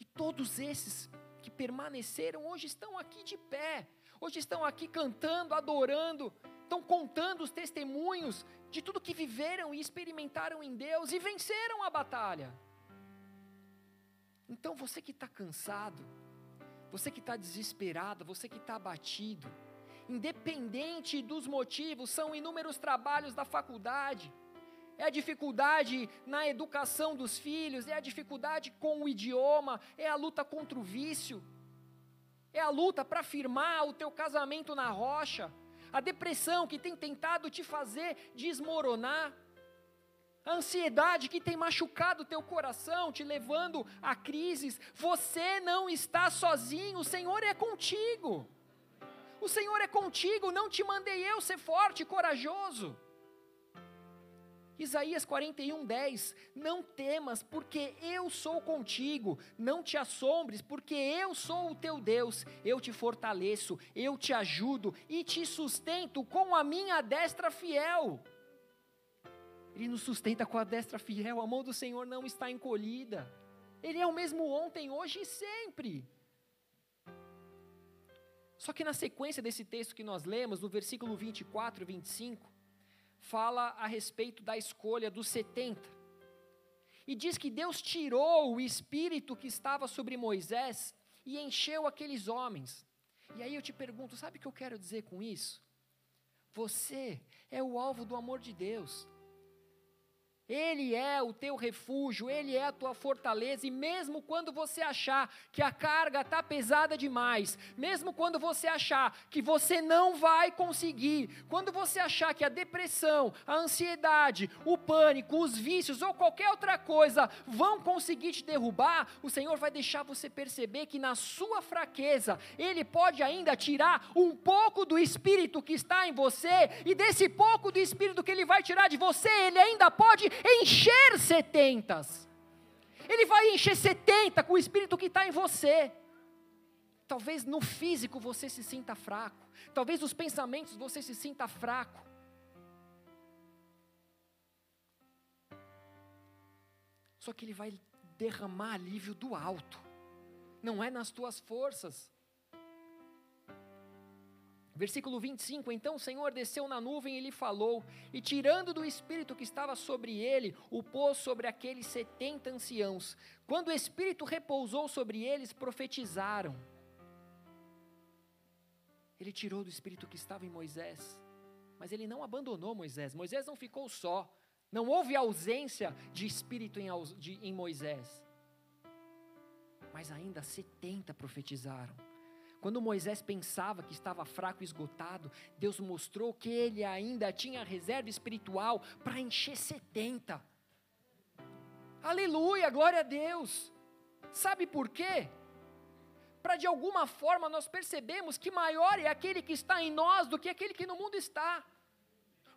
E todos esses que permaneceram hoje estão aqui de pé, hoje estão aqui cantando, adorando, estão contando os testemunhos de tudo que viveram e experimentaram em Deus e venceram a batalha. Então você que está cansado, você que está desesperado, você que está abatido, independente dos motivos, são inúmeros trabalhos da faculdade, é a dificuldade na educação dos filhos, é a dificuldade com o idioma, é a luta contra o vício, é a luta para firmar o teu casamento na rocha, a depressão que tem tentado te fazer desmoronar, a ansiedade que tem machucado o teu coração, te levando a crises. Você não está sozinho, o Senhor é contigo. O Senhor é contigo, não te mandei eu ser forte e corajoso. Isaías 41, 10: Não temas, porque eu sou contigo, não te assombres, porque eu sou o teu Deus, eu te fortaleço, eu te ajudo e te sustento com a minha destra fiel. Ele nos sustenta com a destra fiel, a mão do Senhor não está encolhida, Ele é o mesmo ontem, hoje e sempre. Só que na sequência desse texto que nós lemos, no versículo 24 e 25, fala a respeito da escolha dos 70. E diz que Deus tirou o espírito que estava sobre Moisés e encheu aqueles homens. E aí eu te pergunto, sabe o que eu quero dizer com isso? Você é o alvo do amor de Deus. Ele é o teu refúgio, Ele é a tua fortaleza, e mesmo quando você achar que a carga está pesada demais, mesmo quando você achar que você não vai conseguir, quando você achar que a depressão, a ansiedade, o pânico, os vícios ou qualquer outra coisa vão conseguir te derrubar, o Senhor vai deixar você perceber que na sua fraqueza, Ele pode ainda tirar um pouco do espírito que está em você, e desse pouco do espírito que Ele vai tirar de você, Ele ainda pode encher setentas. Ele vai encher setenta com o espírito que está em você. Talvez no físico você se sinta fraco. Talvez nos pensamentos você se sinta fraco. Só que Ele vai derramar alívio do alto. Não é nas tuas forças. Versículo 25: Então o Senhor desceu na nuvem e lhe falou, e tirando do espírito que estava sobre ele, o pôs sobre aqueles setenta anciãos. Quando o espírito repousou sobre eles, profetizaram. Ele tirou do espírito que estava em Moisés, mas ele não abandonou Moisés. Moisés não ficou só. Não houve ausência de espírito em, de, em Moisés. Mas ainda setenta profetizaram. Quando Moisés pensava que estava fraco e esgotado, Deus mostrou que ele ainda tinha reserva espiritual para encher 70. Aleluia, glória a Deus. Sabe por quê? Para de alguma forma nós percebemos que maior é aquele que está em nós do que aquele que no mundo está.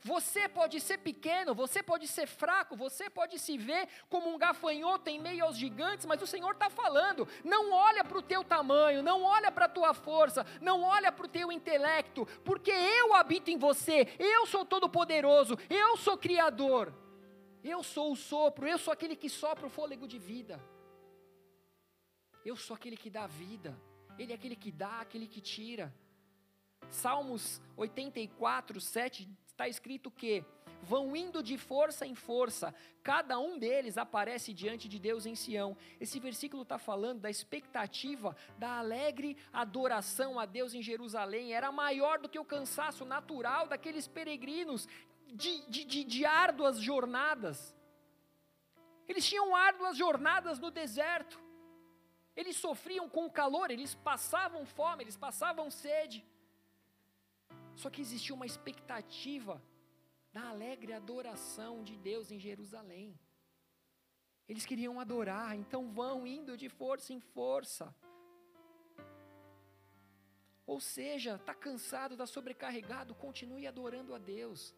Você pode ser pequeno, você pode ser fraco, você pode se ver como um gafanhoto em meio aos gigantes, mas o Senhor está falando: não olha para o teu tamanho, não olha para a tua força, não olha para o teu intelecto, porque eu habito em você, eu sou todo-poderoso, eu sou Criador, eu sou o sopro, eu sou aquele que sopra o fôlego de vida, eu sou aquele que dá vida, Ele é aquele que dá, aquele que tira. Salmos 84, 7 está escrito que vão indo de força em força, cada um deles aparece diante de Deus em Sião. Esse versículo está falando da expectativa da alegre adoração a Deus em Jerusalém, era maior do que o cansaço natural daqueles peregrinos de, de, de, de árduas jornadas. Eles tinham árduas jornadas no deserto, eles sofriam com o calor, eles passavam fome, eles passavam sede. Só que existia uma expectativa da alegre adoração de Deus em Jerusalém. Eles queriam adorar, então vão indo de força em força. Ou seja, está cansado, está sobrecarregado, continue adorando a Deus.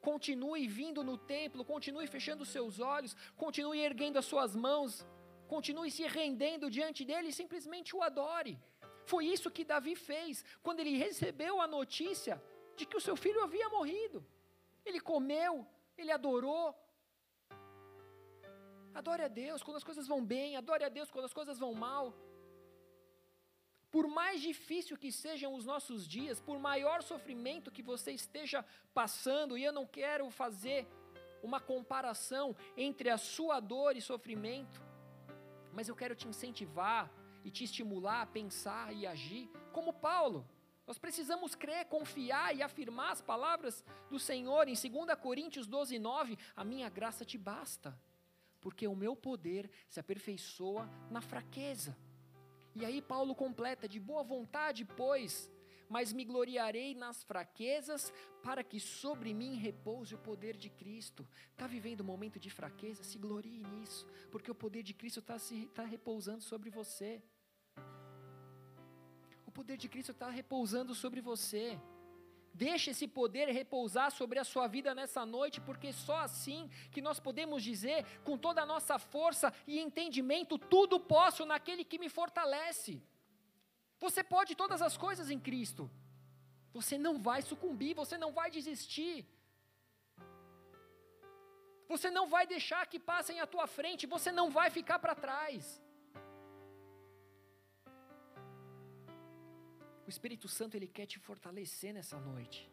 Continue vindo no templo, continue fechando seus olhos, continue erguendo as suas mãos, continue se rendendo diante dele e simplesmente o adore. Foi isso que Davi fez quando ele recebeu a notícia de que o seu filho havia morrido. Ele comeu, ele adorou. Adore a Deus quando as coisas vão bem, adore a Deus quando as coisas vão mal. Por mais difícil que sejam os nossos dias, por maior sofrimento que você esteja passando, e eu não quero fazer uma comparação entre a sua dor e sofrimento, mas eu quero te incentivar e te estimular a pensar e agir como Paulo. Nós precisamos crer, confiar e afirmar as palavras do Senhor em 2 Coríntios 12, 9: A minha graça te basta, porque o meu poder se aperfeiçoa na fraqueza. E aí Paulo completa: De boa vontade, pois, mas me gloriarei nas fraquezas, para que sobre mim repouse o poder de Cristo. Está vivendo um momento de fraqueza? Se glorie nisso, porque o poder de Cristo está tá repousando sobre você poder de Cristo está repousando sobre você. Deixe esse poder repousar sobre a sua vida nessa noite, porque só assim que nós podemos dizer, com toda a nossa força e entendimento, tudo posso naquele que me fortalece. Você pode todas as coisas em Cristo. Você não vai sucumbir, você não vai desistir. Você não vai deixar que passem à tua frente, você não vai ficar para trás. O Espírito Santo ele quer te fortalecer nessa noite.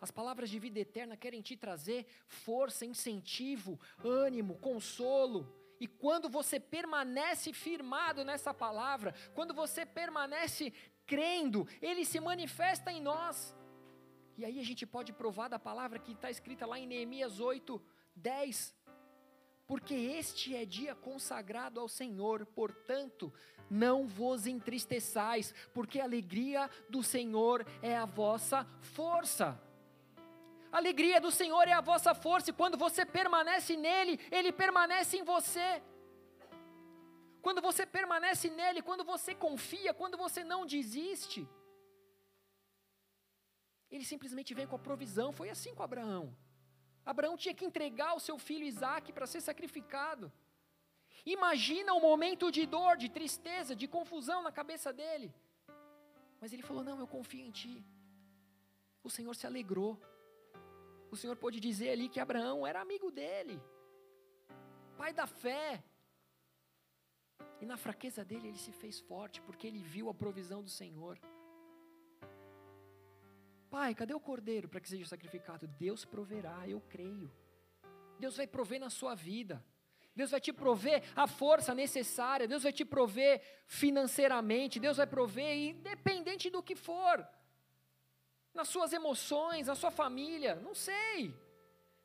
As palavras de vida eterna querem te trazer força, incentivo, ânimo, consolo. E quando você permanece firmado nessa palavra, quando você permanece crendo, ele se manifesta em nós. E aí a gente pode provar da palavra que está escrita lá em Neemias 8, 10. Porque este é dia consagrado ao Senhor, portanto, não vos entristeçais, porque a alegria do Senhor é a vossa força. A alegria do Senhor é a vossa força, e quando você permanece nele, ele permanece em você. Quando você permanece nele, quando você confia, quando você não desiste, ele simplesmente vem com a provisão. Foi assim com Abraão. Abraão tinha que entregar o seu filho Isaac para ser sacrificado. Imagina um momento de dor, de tristeza, de confusão na cabeça dele. Mas ele falou: Não, eu confio em ti. O Senhor se alegrou. O Senhor pôde dizer ali que Abraão era amigo dele, pai da fé. E na fraqueza dele ele se fez forte, porque ele viu a provisão do Senhor. Pai, cadê o cordeiro para que seja sacrificado? Deus proverá, eu creio. Deus vai prover na sua vida. Deus vai te prover a força necessária, Deus vai te prover financeiramente, Deus vai prover, independente do que for, nas suas emoções, na sua família, não sei.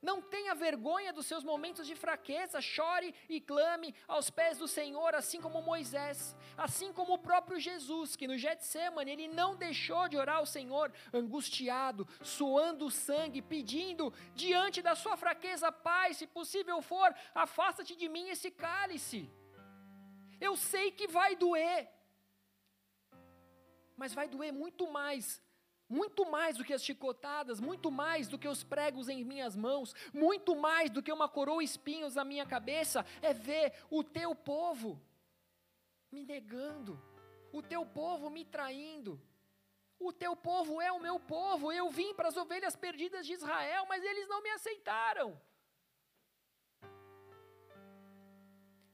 Não tenha vergonha dos seus momentos de fraqueza, chore e clame aos pés do Senhor, assim como Moisés, assim como o próprio Jesus, que no Getsemane ele não deixou de orar ao Senhor, angustiado, suando sangue, pedindo diante da sua fraqueza, Pai, se possível for, afasta-te de mim esse cálice. Eu sei que vai doer, mas vai doer muito mais muito mais do que as chicotadas, muito mais do que os pregos em minhas mãos, muito mais do que uma coroa espinhos na minha cabeça, é ver o teu povo me negando, o teu povo me traindo. O teu povo é o meu povo, eu vim para as ovelhas perdidas de Israel, mas eles não me aceitaram.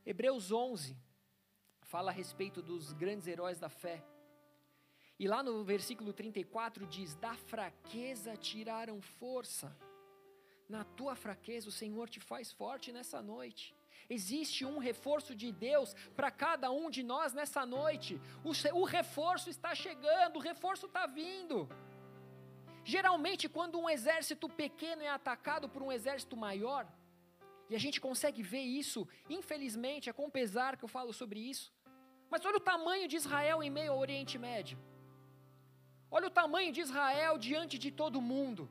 Hebreus 11 fala a respeito dos grandes heróis da fé. E lá no versículo 34 diz: Da fraqueza tiraram força. Na tua fraqueza, o Senhor te faz forte nessa noite. Existe um reforço de Deus para cada um de nós nessa noite. O, o reforço está chegando, o reforço está vindo. Geralmente, quando um exército pequeno é atacado por um exército maior, e a gente consegue ver isso, infelizmente, é com pesar que eu falo sobre isso. Mas olha o tamanho de Israel em meio ao Oriente Médio. Olha o tamanho de Israel diante de todo mundo.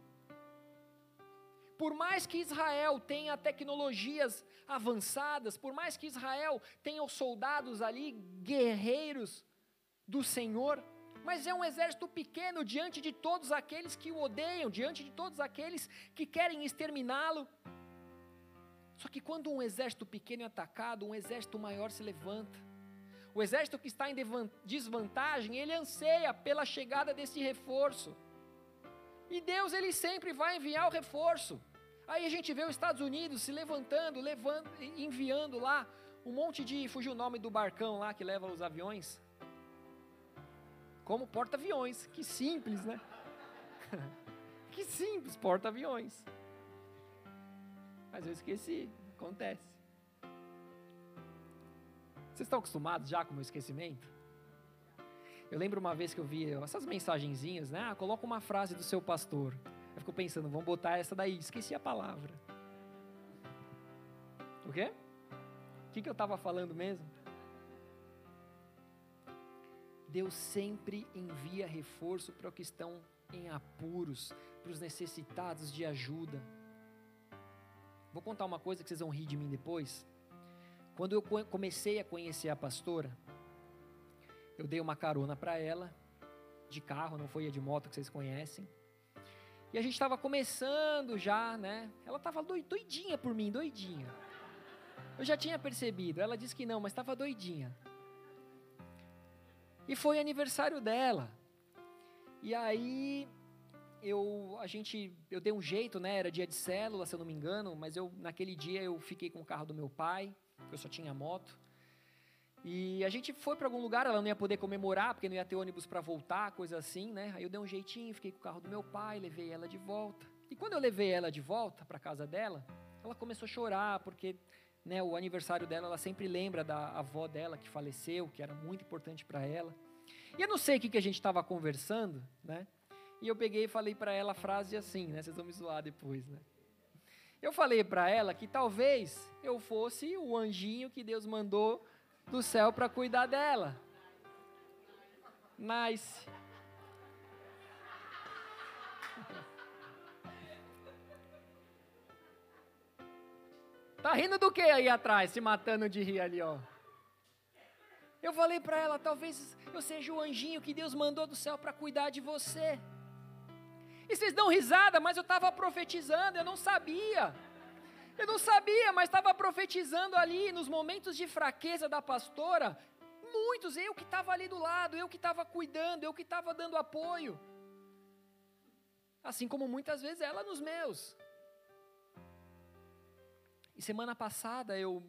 Por mais que Israel tenha tecnologias avançadas, por mais que Israel tenha os soldados ali, guerreiros do Senhor, mas é um exército pequeno diante de todos aqueles que o odeiam, diante de todos aqueles que querem exterminá-lo. Só que quando um exército pequeno é atacado, um exército maior se levanta. O exército que está em desvantagem, ele anseia pela chegada desse reforço. E Deus, ele sempre vai enviar o reforço. Aí a gente vê os Estados Unidos se levantando, levando, enviando lá um monte de. Fugiu o nome do barcão lá que leva os aviões. como porta-aviões. Que simples, né? que simples, porta-aviões. Mas eu esqueci, acontece. Vocês estão acostumados já com o meu esquecimento? Eu lembro uma vez que eu vi essas mensagenzinhas, né? Ah, coloca uma frase do seu pastor. Eu fico pensando, vamos botar essa daí. Esqueci a palavra. O quê? O que, que eu estava falando mesmo? Deus sempre envia reforço para os que estão em apuros, para os necessitados de ajuda. Vou contar uma coisa que vocês vão rir de mim depois. Quando eu comecei a conhecer a pastora, eu dei uma carona para ela, de carro, não foi a de moto que vocês conhecem. E a gente estava começando já, né? Ela estava doidinha por mim, doidinha. Eu já tinha percebido. Ela disse que não, mas estava doidinha. E foi aniversário dela. E aí eu a gente eu dei um jeito, né? Era dia de célula, se eu não me engano, mas eu naquele dia eu fiquei com o carro do meu pai, porque eu só tinha moto. E a gente foi para algum lugar, ela não ia poder comemorar, porque não ia ter ônibus para voltar, coisa assim, né? Aí eu dei um jeitinho, fiquei com o carro do meu pai, levei ela de volta. E quando eu levei ela de volta para casa dela, ela começou a chorar, porque né, o aniversário dela, ela sempre lembra da avó dela que faleceu, que era muito importante para ela. E eu não sei o que, que a gente estava conversando, né? E eu peguei e falei para ela a frase assim, né? Vocês vão me zoar depois, né? Eu falei para ela que talvez eu fosse o anjinho que Deus mandou do céu para cuidar dela. Nice. Tá rindo do que aí atrás, se matando de rir ali, ó? Eu falei para ela, talvez eu seja o anjinho que Deus mandou do céu para cuidar de você. E vocês dão risada, mas eu estava profetizando, eu não sabia. Eu não sabia, mas estava profetizando ali nos momentos de fraqueza da pastora. Muitos, eu que estava ali do lado, eu que estava cuidando, eu que estava dando apoio. Assim como muitas vezes ela nos meus. E semana passada eu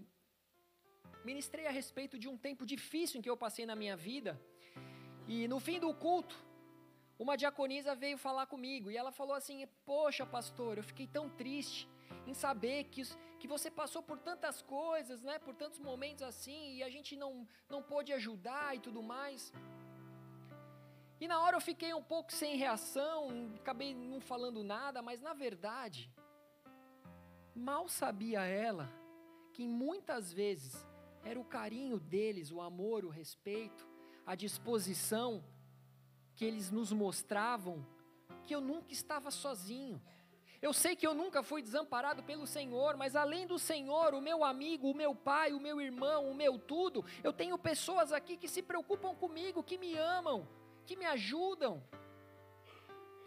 ministrei a respeito de um tempo difícil em que eu passei na minha vida. E no fim do culto, uma diaconisa veio falar comigo e ela falou assim: Poxa, pastor, eu fiquei tão triste em saber que, que você passou por tantas coisas, né, por tantos momentos assim, e a gente não, não pôde ajudar e tudo mais. E na hora eu fiquei um pouco sem reação, acabei não falando nada, mas na verdade, mal sabia ela que muitas vezes era o carinho deles, o amor, o respeito, a disposição que eles nos mostravam, que eu nunca estava sozinho. Eu sei que eu nunca fui desamparado pelo Senhor, mas além do Senhor, o meu amigo, o meu pai, o meu irmão, o meu tudo, eu tenho pessoas aqui que se preocupam comigo, que me amam, que me ajudam.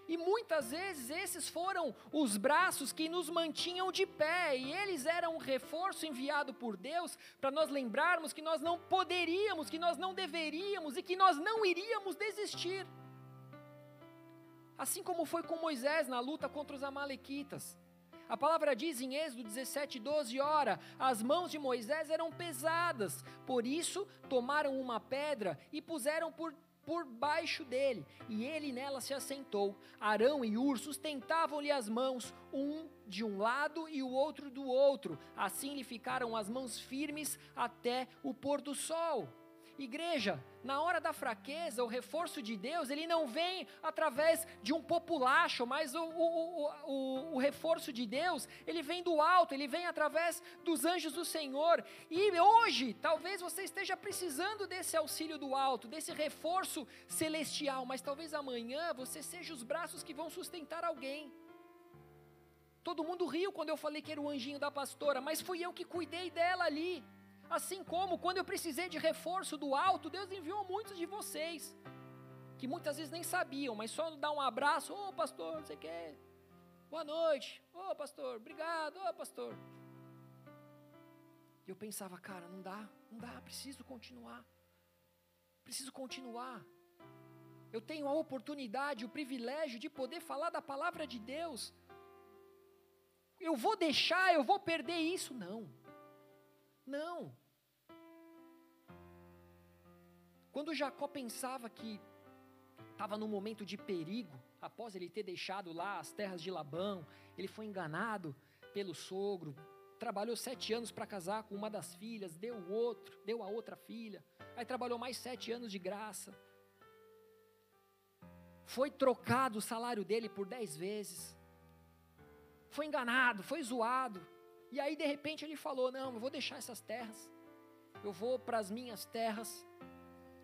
E muitas vezes esses foram os braços que nos mantinham de pé, e eles eram um reforço enviado por Deus para nós lembrarmos que nós não poderíamos, que nós não deveríamos e que nós não iríamos desistir. Assim como foi com Moisés na luta contra os Amalequitas. A palavra diz em Êxodo 17, 12: Ora, as mãos de Moisés eram pesadas, por isso tomaram uma pedra e puseram por, por baixo dele, e ele nela se assentou. Arão e Ur sustentavam-lhe as mãos, um de um lado e o outro do outro. Assim lhe ficaram as mãos firmes até o pôr do sol. Igreja, na hora da fraqueza, o reforço de Deus, ele não vem através de um populacho, mas o, o, o, o, reforço de Deus, ele vem do alto, ele vem através dos anjos do Senhor. E hoje, talvez você esteja precisando desse auxílio do alto, desse reforço celestial, mas talvez amanhã você seja os braços que vão sustentar alguém. Todo mundo riu quando eu falei que era o anjinho da pastora, mas fui eu que cuidei dela ali. Assim como quando eu precisei de reforço do alto, Deus enviou muitos de vocês, que muitas vezes nem sabiam, mas só dar um abraço, ô oh, pastor, não sei o quê, boa noite, ô oh, pastor, obrigado, ô oh, pastor. E eu pensava, cara, não dá, não dá, preciso continuar, preciso continuar. Eu tenho a oportunidade, o privilégio de poder falar da palavra de Deus. Eu vou deixar, eu vou perder isso? Não. Não. Quando Jacó pensava que estava num momento de perigo, após ele ter deixado lá as terras de Labão, ele foi enganado pelo sogro, trabalhou sete anos para casar com uma das filhas, deu o outro, deu a outra filha, aí trabalhou mais sete anos de graça. Foi trocado o salário dele por dez vezes. Foi enganado, foi zoado. E aí de repente ele falou: Não, eu vou deixar essas terras. Eu vou para as minhas terras,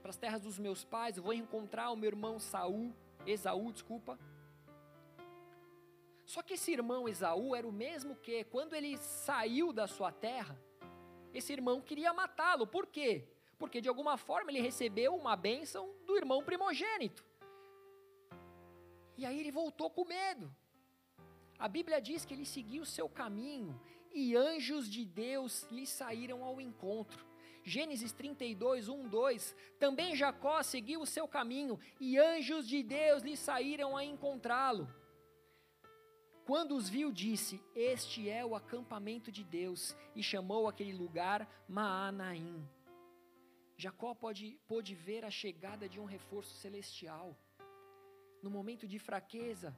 para as terras dos meus pais. Eu vou encontrar o meu irmão Saul, Esaú, desculpa. Só que esse irmão Esaú era o mesmo que, quando ele saiu da sua terra, esse irmão queria matá-lo. Por quê? Porque de alguma forma ele recebeu uma bênção do irmão primogênito. E aí ele voltou com medo. A Bíblia diz que ele seguiu o seu caminho e anjos de Deus lhe saíram ao encontro. Gênesis 32, 1, 2. Também Jacó seguiu o seu caminho e anjos de Deus lhe saíram a encontrá-lo. Quando os viu, disse: Este é o acampamento de Deus, e chamou aquele lugar Maanaim. Jacó pode, pôde ver a chegada de um reforço celestial. No momento de fraqueza,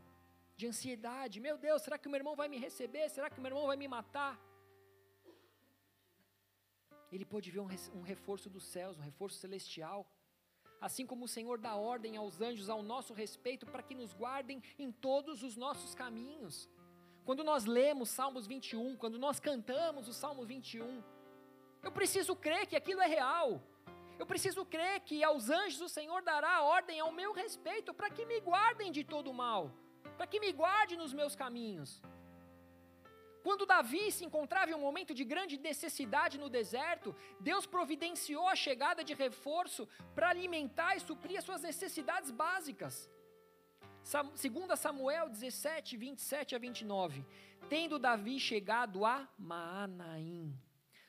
de ansiedade: Meu Deus, será que o meu irmão vai me receber? Será que o meu irmão vai me matar? Ele pôde ver um, reforço dos céus, um reforço celestial assim como o Senhor dá ordem aos anjos ao nosso respeito para que nos guardem em todos os nossos caminhos. Quando nós lemos Salmos 21, quando nós cantamos o Salmo 21, eu preciso crer que aquilo é real. Eu preciso crer que aos anjos o Senhor dará ordem ao meu respeito para que me guardem de todo mal, para que me guardem nos meus caminhos. Quando Davi se encontrava em um momento de grande necessidade no deserto, Deus providenciou a chegada de reforço para alimentar e suprir as suas necessidades básicas. Segundo Samuel 17, 27 a 29, tendo Davi chegado a Maanaim,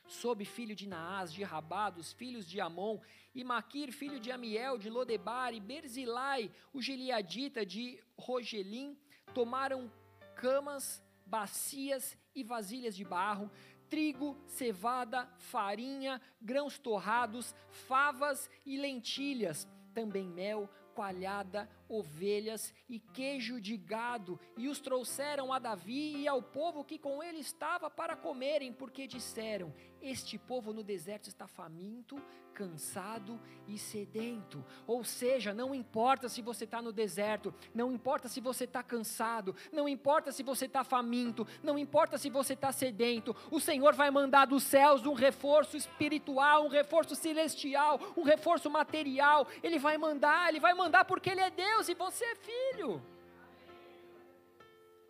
sob filho de Naás, de Rabá, dos filhos de Amon, e Maquir, filho de Amiel, de Lodebar, e Berzilai, o Gileadita de Rogelim, tomaram camas bacias e vasilhas de barro, trigo, cevada, farinha, grãos torrados, favas e lentilhas, também mel, coalhada, ovelhas e queijo de gado, e os trouxeram a Davi e ao povo que com ele estava para comerem, porque disseram: Este povo no deserto está faminto, cansado e sedento. Ou seja, não importa se você está no deserto, não importa se você está cansado, não importa se você está faminto, não importa se você está sedento, o Senhor vai mandar dos céus um reforço espiritual, um reforço celestial, um reforço material. Ele vai mandar, ele vai mandar porque Ele é Deus e você é filho.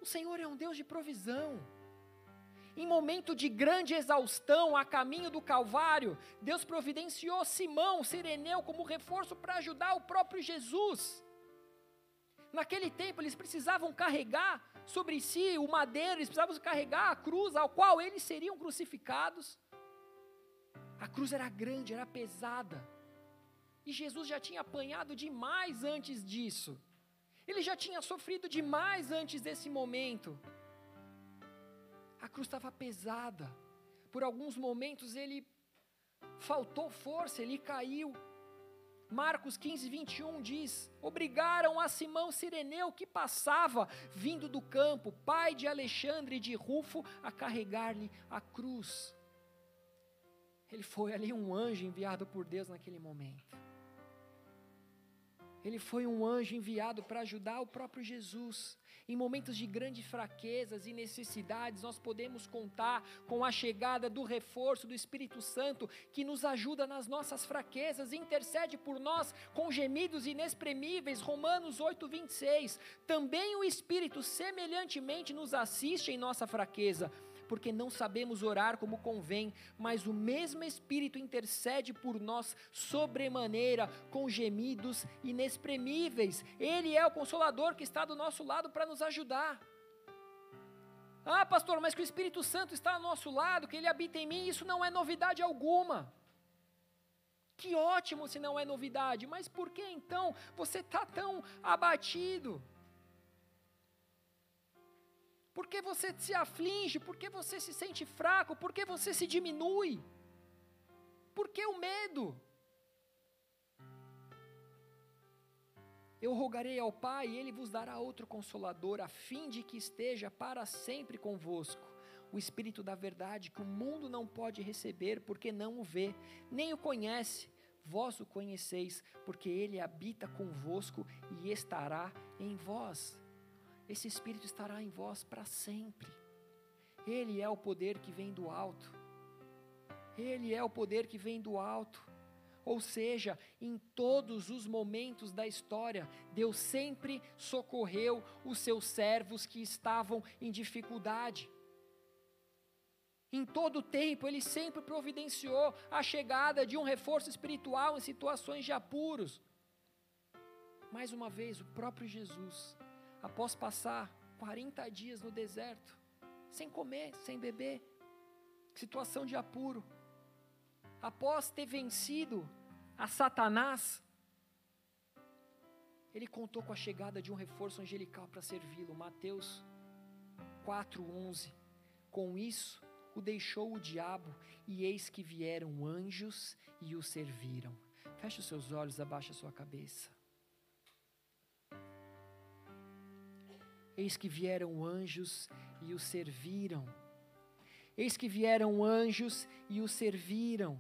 O Senhor é um Deus de provisão em momento de grande exaustão, a caminho do Calvário, Deus providenciou Simão, Sireneu, como reforço para ajudar o próprio Jesus. Naquele tempo, eles precisavam carregar sobre si o madeiro, eles precisavam carregar a cruz ao qual eles seriam crucificados. A cruz era grande, era pesada. E Jesus já tinha apanhado demais antes disso. Ele já tinha sofrido demais antes desse momento. A cruz estava pesada. Por alguns momentos ele faltou força, ele caiu. Marcos 15, 21 diz: Obrigaram a Simão Sireneu, que passava, vindo do campo, pai de Alexandre e de Rufo, a carregar-lhe a cruz. Ele foi ali um anjo enviado por Deus naquele momento. Ele foi um anjo enviado para ajudar o próprio Jesus. Em momentos de grandes fraquezas e necessidades, nós podemos contar com a chegada do reforço do Espírito Santo, que nos ajuda nas nossas fraquezas, intercede por nós com gemidos inexprimíveis. Romanos 8, 26. Também o Espírito semelhantemente nos assiste em nossa fraqueza porque não sabemos orar como convém, mas o mesmo Espírito intercede por nós sobremaneira, com gemidos inexprimíveis. Ele é o consolador que está do nosso lado para nos ajudar. Ah, pastor, mas que o Espírito Santo está ao nosso lado, que ele habita em mim, isso não é novidade alguma. Que ótimo se não é novidade, mas por que então você está tão abatido? Por que você se aflige? Por que você se sente fraco? Por que você se diminui? Por que o medo? Eu rogarei ao Pai, e ele vos dará outro consolador, a fim de que esteja para sempre convosco. O Espírito da Verdade, que o mundo não pode receber, porque não o vê, nem o conhece. Vós o conheceis, porque ele habita convosco e estará em vós. Esse Espírito estará em vós para sempre. Ele é o poder que vem do alto. Ele é o poder que vem do alto. Ou seja, em todos os momentos da história, Deus sempre socorreu os seus servos que estavam em dificuldade. Em todo o tempo, Ele sempre providenciou a chegada de um reforço espiritual em situações de apuros. Mais uma vez, o próprio Jesus, após passar 40 dias no deserto, sem comer, sem beber, situação de apuro, após ter vencido a Satanás, ele contou com a chegada de um reforço angelical para servi-lo. Mateus 4:11. Com isso, o deixou o diabo, e eis que vieram anjos e o serviram. Feche os seus olhos, abaixe a sua cabeça. Eis que vieram anjos e o serviram. Eis que vieram anjos e o serviram.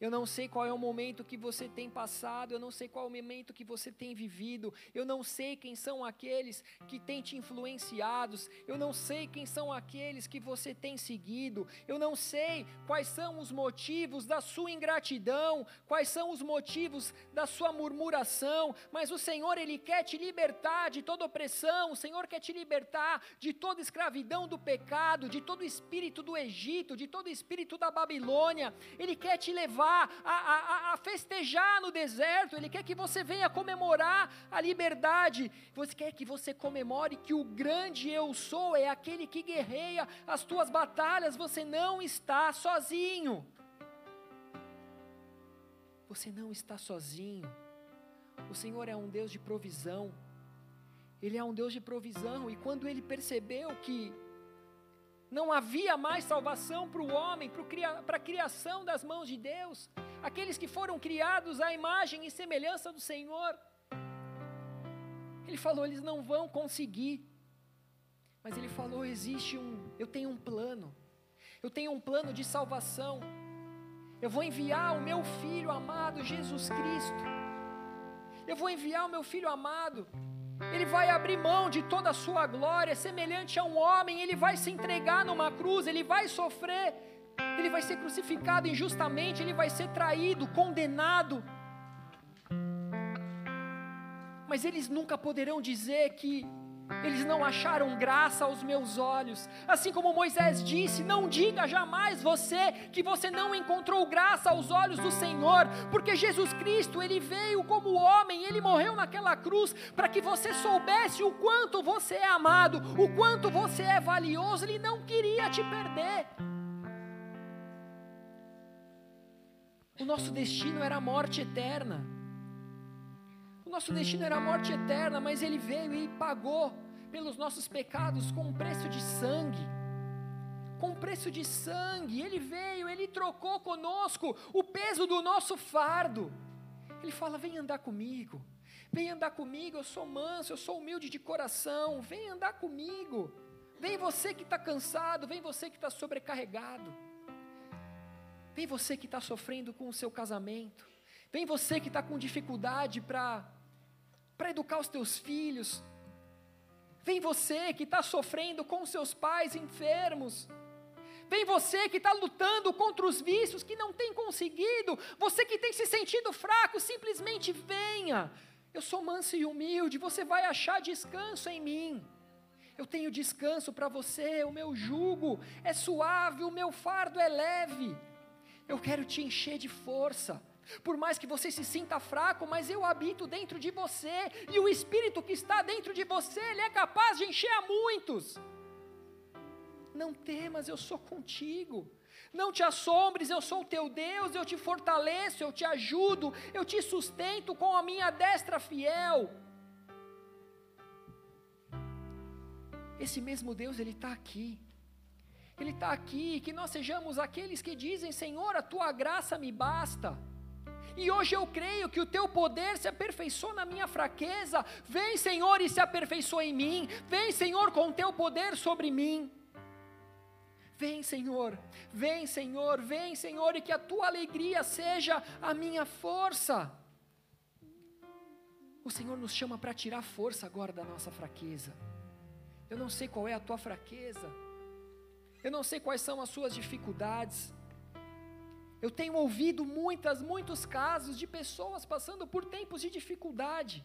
Eu não sei qual é o momento que você tem passado, eu não sei qual é o momento que você tem vivido, eu não sei quem são aqueles que têm te influenciados, eu não sei quem são aqueles que você tem seguido, eu não sei quais são os motivos da sua ingratidão, quais são os motivos da sua murmuração, mas o Senhor, Ele quer te libertar de toda opressão, o Senhor quer te libertar de toda escravidão do pecado, de todo espírito do Egito, de todo espírito da Babilônia, Ele quer te levar levar a, a, a, festejar no deserto, Ele quer que você venha comemorar a liberdade, você quer que você comemore que o grande eu sou é aquele que guerreia as tuas batalhas, você não está sozinho. Você não está sozinho. O Senhor é um Deus de provisão. Ele é um Deus de provisão, e quando ele percebeu que não havia mais salvação para o homem, para a criação das mãos de Deus, aqueles que foram criados à imagem e semelhança do Senhor. Ele falou, eles não vão conseguir. Mas ele falou, existe um, eu tenho um plano. Eu tenho um plano de salvação. Eu vou enviar o meu filho amado Jesus Cristo. Eu vou enviar o meu filho amado ele vai abrir mão de toda a sua glória, semelhante a um homem, ele vai se entregar numa cruz, ele vai sofrer, ele vai ser crucificado injustamente, ele vai ser traído, condenado. Mas eles nunca poderão dizer que eles não acharam graça aos meus olhos. Assim como Moisés disse: Não diga jamais você que você não encontrou graça aos olhos do Senhor, porque Jesus Cristo, ele veio como homem, ele morreu naquela cruz para que você soubesse o quanto você é amado, o quanto você é valioso. Ele não queria te perder. O nosso destino era a morte eterna nosso destino era a morte eterna, mas Ele veio e pagou pelos nossos pecados com um preço de sangue. Com um preço de sangue, Ele veio, Ele trocou conosco o peso do nosso fardo. Ele fala: vem andar comigo, vem andar comigo, eu sou manso, eu sou humilde de coração, vem andar comigo. Vem você que está cansado, vem você que está sobrecarregado. Vem você que está sofrendo com o seu casamento. Vem você que está com dificuldade para para educar os teus filhos. Vem você que está sofrendo com seus pais enfermos. Vem você que está lutando contra os vícios, que não tem conseguido. Você que tem se sentido fraco, simplesmente venha. Eu sou manso e humilde, você vai achar descanso em mim. Eu tenho descanso para você, o meu jugo é suave, o meu fardo é leve. Eu quero te encher de força. Por mais que você se sinta fraco, mas eu habito dentro de você, e o Espírito que está dentro de você, ele é capaz de encher a muitos. Não temas, eu sou contigo. Não te assombres, eu sou o teu Deus, eu te fortaleço, eu te ajudo, eu te sustento com a minha destra fiel. Esse mesmo Deus, Ele está aqui. Ele está aqui, que nós sejamos aqueles que dizem: Senhor, a tua graça me basta. E hoje eu creio que o teu poder se aperfeiçoa na minha fraqueza. Vem, Senhor, e se aperfeiçoa em mim. Vem, Senhor, com o teu poder sobre mim. Vem, Senhor, vem, Senhor, vem, Senhor, e que a tua alegria seja a minha força. O Senhor nos chama para tirar força agora da nossa fraqueza. Eu não sei qual é a tua fraqueza, eu não sei quais são as suas dificuldades. Eu tenho ouvido muitas, muitos casos de pessoas passando por tempos de dificuldade.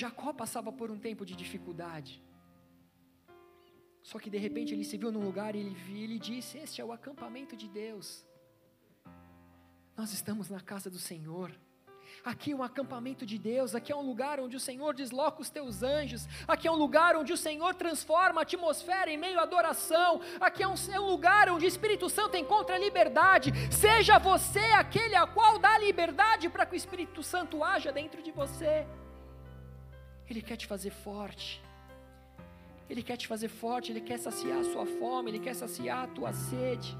Jacó passava por um tempo de dificuldade. Só que de repente ele se viu num lugar e ele, ele disse: Este é o acampamento de Deus. Nós estamos na casa do Senhor. Aqui é um acampamento de Deus, aqui é um lugar onde o Senhor desloca os teus anjos, aqui é um lugar onde o Senhor transforma a atmosfera em meio à adoração, aqui é um, é um lugar onde o Espírito Santo encontra liberdade. Seja você aquele a qual dá liberdade para que o Espírito Santo haja dentro de você. Ele quer te fazer forte. Ele quer te fazer forte, Ele quer saciar a sua fome, Ele quer saciar a tua sede.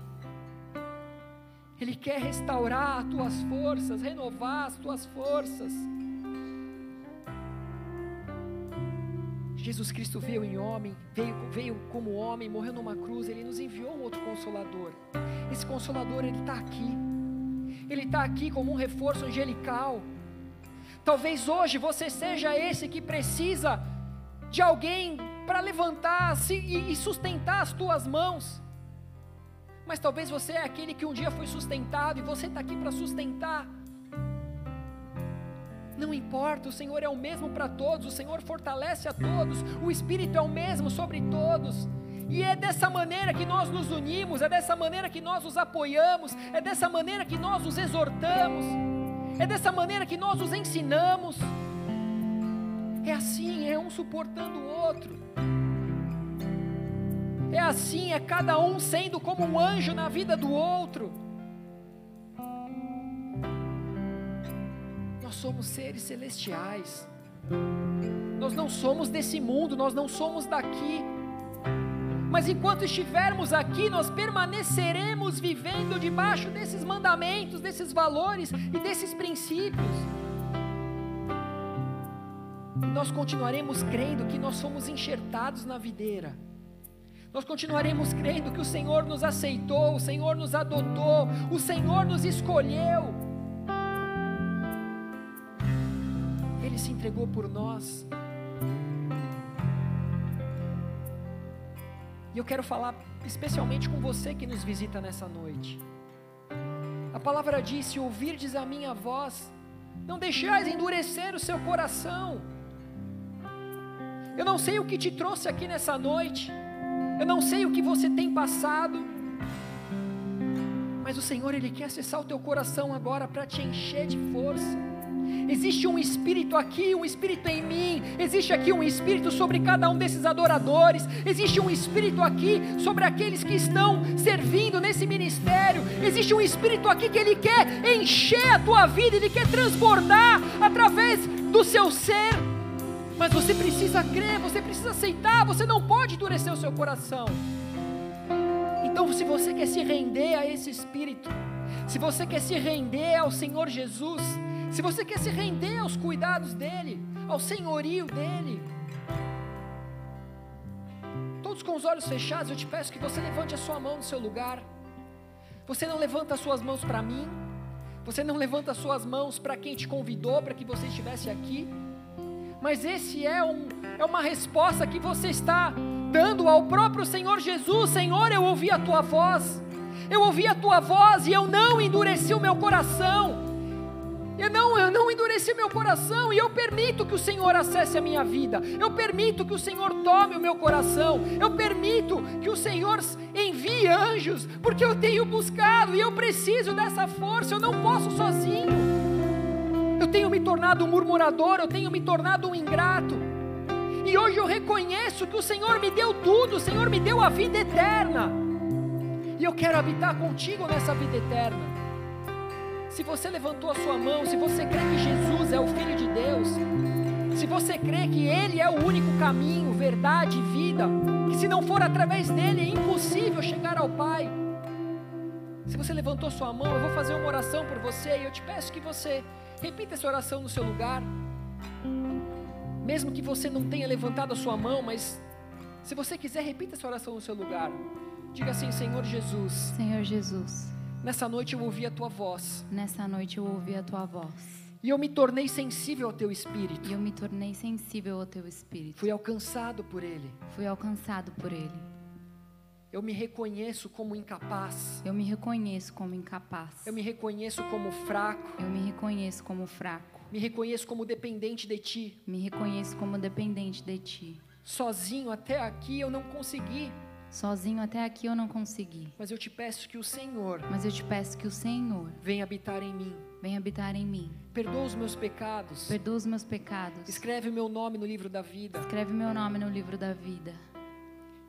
Ele quer restaurar as tuas forças, renovar as tuas forças. Jesus Cristo veio em homem, veio, veio como homem, morreu numa cruz, Ele nos enviou um outro consolador. Esse consolador, Ele está aqui. Ele está aqui como um reforço angelical. Talvez hoje você seja esse que precisa de alguém para levantar e sustentar as tuas mãos. Mas talvez você é aquele que um dia foi sustentado e você está aqui para sustentar. Não importa, o Senhor é o mesmo para todos, o Senhor fortalece a todos, o Espírito é o mesmo sobre todos. E é dessa maneira que nós nos unimos, é dessa maneira que nós nos apoiamos, é dessa maneira que nós nos exortamos, é dessa maneira que nós nos ensinamos. É assim, é um suportando o outro. É assim, é cada um sendo como um anjo na vida do outro. Nós somos seres celestiais. Nós não somos desse mundo, nós não somos daqui. Mas enquanto estivermos aqui, nós permaneceremos vivendo debaixo desses mandamentos, desses valores e desses princípios. E nós continuaremos crendo que nós somos enxertados na videira nós continuaremos crendo que o Senhor nos aceitou, o Senhor nos adotou, o Senhor nos escolheu. Ele se entregou por nós. E eu quero falar especialmente com você que nos visita nessa noite. A palavra diz: se ouvirdes a minha voz, não deixais endurecer o seu coração. Eu não sei o que te trouxe aqui nessa noite. Eu não sei o que você tem passado, mas o Senhor, Ele quer acessar o teu coração agora para te encher de força. Existe um espírito aqui, um espírito em mim, existe aqui um espírito sobre cada um desses adoradores, existe um espírito aqui sobre aqueles que estão servindo nesse ministério, existe um espírito aqui que ele quer encher a tua vida, ele quer transbordar através do seu ser. Mas você precisa crer, você precisa aceitar, você não pode endurecer o seu coração. Então, se você quer se render a esse Espírito, se você quer se render ao Senhor Jesus, se você quer se render aos cuidados dEle, ao senhorio dEle, todos com os olhos fechados, eu te peço que você levante a sua mão no seu lugar. Você não levanta as suas mãos para mim, você não levanta as suas mãos para quem te convidou para que você estivesse aqui mas esse é, um, é uma resposta que você está dando ao próprio Senhor Jesus: Senhor, eu ouvi a tua voz, eu ouvi a tua voz e eu não endureci o meu coração. Eu não, eu não endureci meu coração e eu permito que o Senhor acesse a minha vida. Eu permito que o Senhor tome o meu coração. Eu permito que o Senhor envie anjos, porque eu tenho buscado e eu preciso dessa força. Eu não posso sozinho eu tenho me tornado um murmurador, eu tenho me tornado um ingrato. E hoje eu reconheço que o Senhor me deu tudo, o Senhor me deu a vida eterna. E eu quero habitar contigo nessa vida eterna. Se você levantou a sua mão, se você crê que Jesus é o Filho de Deus, se você crê que Ele é o único caminho, verdade e vida, que se não for através dele é impossível chegar ao Pai. Se você levantou sua mão, eu vou fazer uma oração por você e eu te peço que você repita essa oração no seu lugar. Mesmo que você não tenha levantado a sua mão, mas se você quiser, repita essa oração no seu lugar. Diga assim: Senhor Jesus.
Senhor Jesus.
Nessa noite eu ouvi a tua voz.
Nessa noite eu ouvi a tua voz.
E eu me tornei sensível ao teu espírito.
E eu me tornei sensível ao teu espírito.
Fui alcançado por ele.
Fui alcançado por ele.
Eu me reconheço como incapaz.
Eu me reconheço como incapaz.
Eu me reconheço como fraco.
Eu me reconheço como fraco.
Me reconheço como dependente de ti.
Me reconheço como dependente de ti.
Sozinho até aqui eu não consegui.
Sozinho até aqui eu não consegui.
Mas eu te peço que o Senhor.
Mas eu te peço que o Senhor
venha habitar em mim.
Venha habitar em mim.
Perdoa os meus pecados.
Perdoa os meus pecados.
Escreve o meu nome no livro da vida.
Escreve meu nome no livro da vida.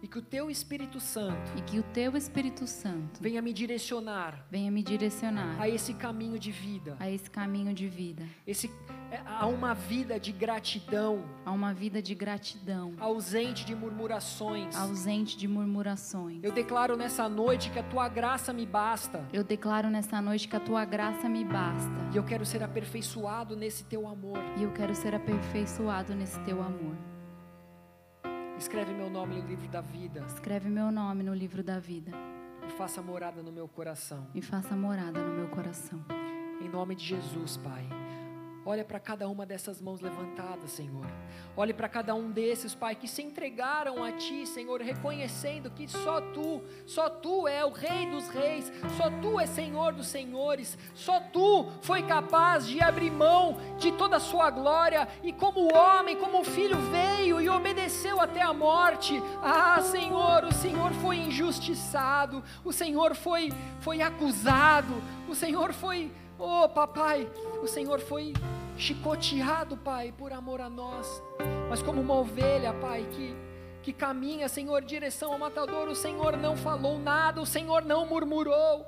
E que o teu Espírito Santo
e que o teu Espírito Santo
venha me direcionar
venha me direcionar
a esse caminho de vida.
a esse caminho de vida.
Esse é, a uma vida de gratidão.
A uma vida de gratidão.
Ausente de murmurações.
Ausente de murmurações.
Eu declaro nessa noite que a tua graça me basta.
Eu declaro nessa noite que a tua graça me basta.
E eu quero ser aperfeiçoado nesse teu amor.
E eu quero ser aperfeiçoado nesse teu amor
Escreve meu nome no livro da vida.
Escreve meu nome no livro da vida.
E faça morada no meu coração.
E faça morada no meu coração.
Em nome de Jesus, Pai. Olha para cada uma dessas mãos levantadas, Senhor. Olhe para cada um desses, Pai, que se entregaram a Ti, Senhor, reconhecendo que só Tu, só Tu é o Rei dos Reis, só Tu é Senhor dos Senhores, só Tu foi capaz de abrir mão de toda a Sua glória e, como homem, como filho, veio e obedeceu até a morte. Ah, Senhor, o Senhor foi injustiçado, o Senhor foi, foi acusado, o Senhor foi Oh, papai, o Senhor foi chicoteado, Pai, por amor a nós. Mas como uma ovelha, Pai, que que caminha, Senhor, direção ao matador, o Senhor não falou nada, o Senhor não murmurou.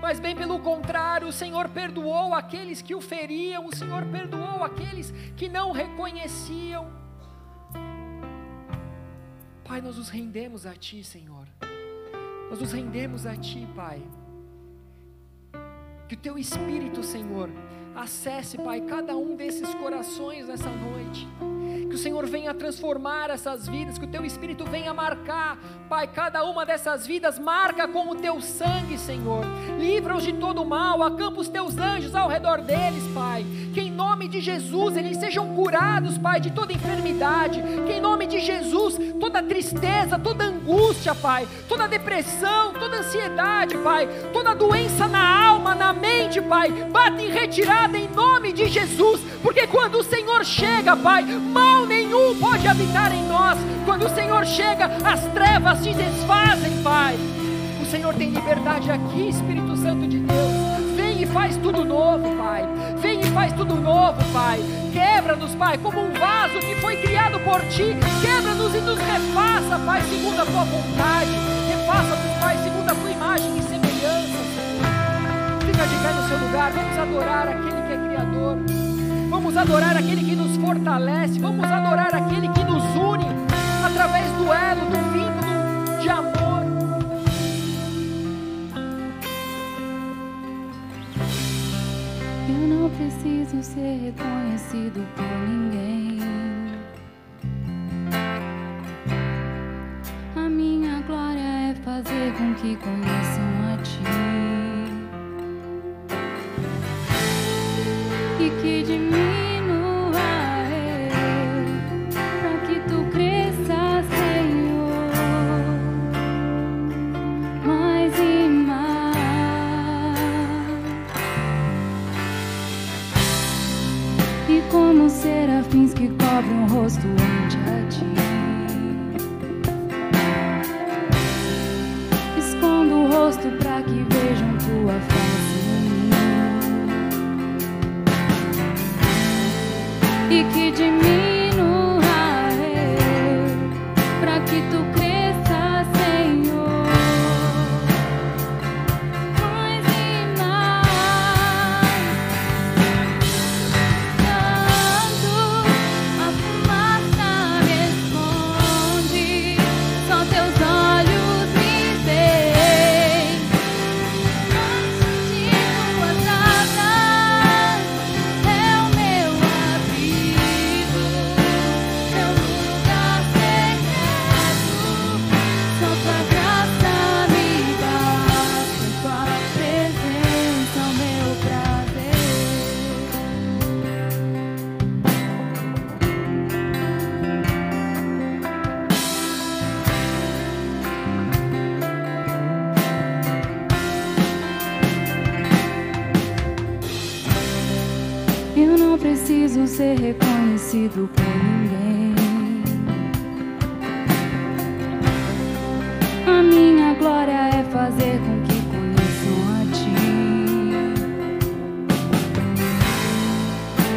Mas bem pelo contrário, o Senhor perdoou aqueles que o feriam, o Senhor perdoou aqueles que não reconheciam. Pai, nós nos rendemos a Ti, Senhor. Nós nos rendemos a Ti, Pai. Que o teu Espírito, Senhor, acesse, Pai, cada um desses corações nessa noite. Que o Senhor venha transformar essas vidas, que o teu Espírito venha marcar, Pai, cada uma dessas vidas, marca com o teu sangue, Senhor. Livra-os de todo mal, acampa os teus anjos ao redor deles, Pai. Que em nome de Jesus eles sejam curados, Pai, de toda enfermidade. Que em nome de Jesus toda tristeza, toda angústia, Pai, toda depressão, toda ansiedade, Pai, toda doença na alma, na mente, Pai, bata em retirada em nome de Jesus. Porque quando o Senhor chega, Pai, mal nenhum pode habitar em nós. Quando o Senhor chega, as trevas se desfazem, Pai. O Senhor tem liberdade aqui, Espírito Santo de Deus. Vem e faz tudo novo, Pai. Vem e faz tudo novo, Pai. Quebra-nos, Pai, como um vaso que foi criado por Ti. Quebra-nos e nos refaça, Pai, segundo a Tua vontade. Refaça-nos, Pai, segundo a Tua imagem e semelhança. Fica de pé no seu lugar. Vamos adorar aquele que é Criador. Vamos adorar aquele que nos fortalece. Vamos adorar aquele que nos une através do elo, do vínculo de amor.
Eu não preciso ser reconhecido por ninguém. A minha glória é fazer com que conheçam cobrem o rosto ante a ti. Escondo o rosto para que vejam tua face. e que de mim reconhecido por ninguém. A minha glória é fazer com que conheçam a ti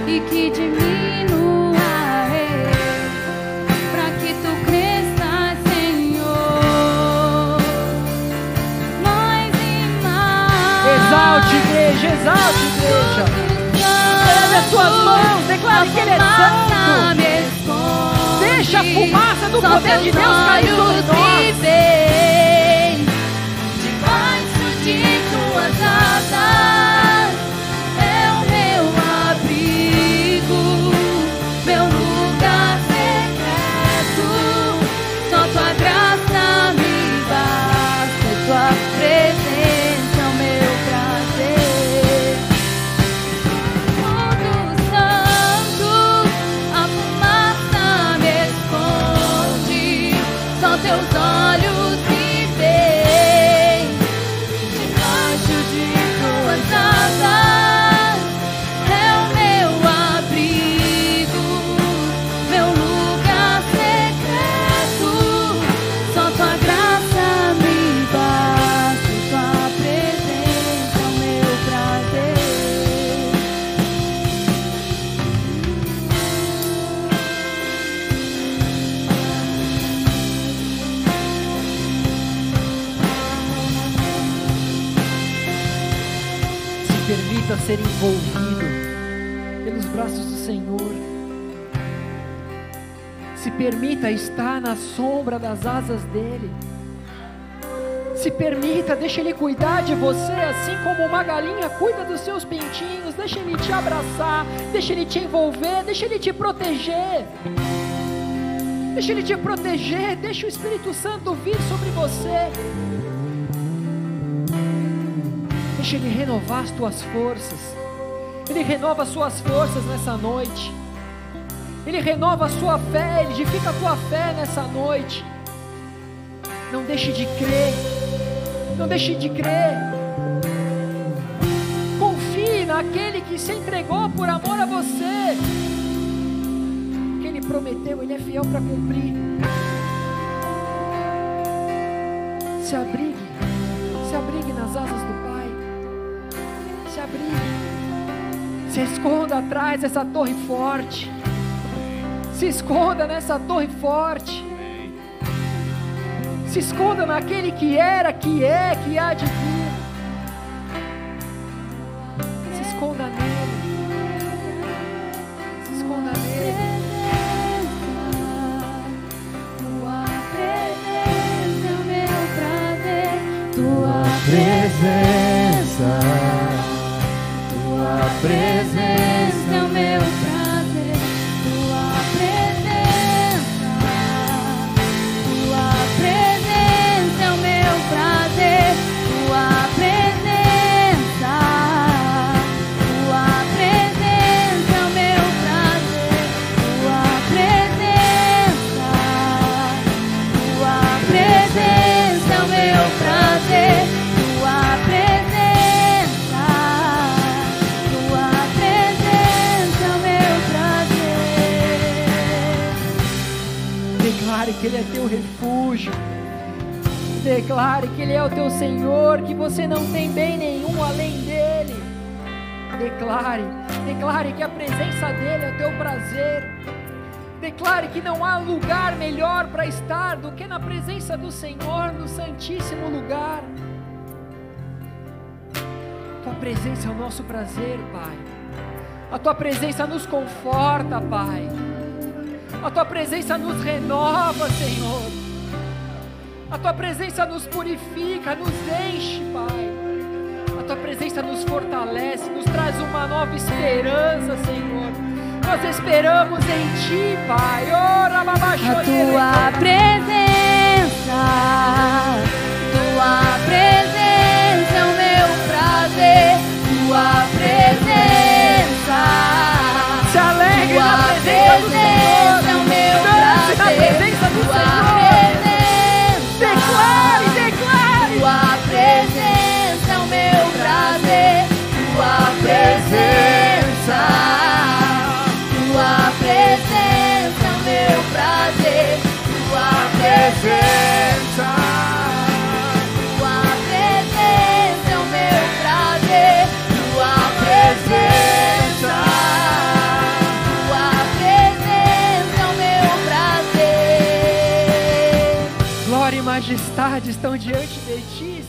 e que diminua.
Exalte, igreja, exalte, igreja. Eleve as suas mãos, declare que Ele é santo. Deixa a fumaça do poder de Deus cair sobre nós. Permita estar na sombra das asas dele. Se permita, deixa ele cuidar de você, assim como uma galinha cuida dos seus pintinhos. Deixa ele te abraçar, deixa ele te envolver, deixa ele te proteger. Deixa ele te proteger, deixa o Espírito Santo vir sobre você. Deixa Ele renovar as tuas forças. Ele renova as suas forças nessa noite. Ele renova a sua fé, Ele edifica a tua fé nessa noite. Não deixe de crer. Não deixe de crer. Confie naquele que se entregou por amor a você. Que Ele prometeu, Ele é fiel para cumprir. Se abrigue, se abrigue nas asas do Pai. Se abrigue. Se esconda atrás dessa torre forte. Se esconda nessa torre forte. Se esconda naquele que era, que é, que há de vir. Se esconda nele. Se esconda nele.
Tua presença é o meu prazer. Tua
presença,
Tua presença é
teu refúgio. Declare que Ele é o teu Senhor, que você não tem bem nenhum além dEle. Declare, declare que a presença dEle é o teu prazer. Declare que não há lugar melhor para estar do que na presença do Senhor, no Santíssimo lugar. Tua presença é o nosso prazer, Pai. A tua presença nos conforta, Pai. A tua presença nos renova, Senhor. A tua presença nos purifica, nos enche, Pai. A tua presença nos fortalece, nos traz uma nova esperança, Senhor. Nós esperamos em ti, Pai. Ora,
A tua presença, tua presença é o meu prazer, tua presença.
Se alegre na
Tua
presença do
presença
majestade estão diante de ti,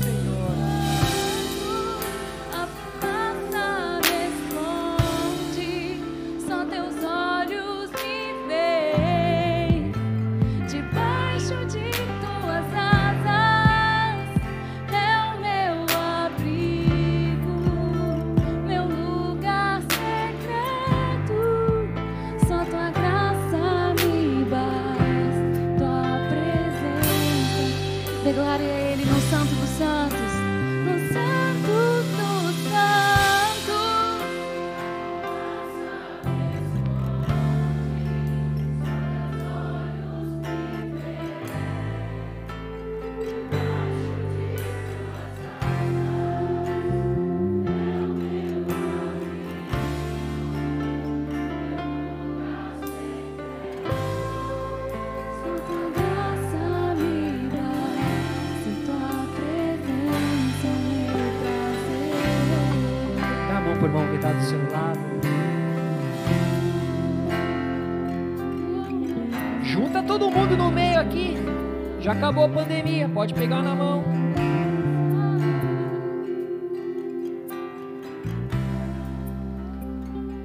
Já acabou a pandemia, pode pegar na mão.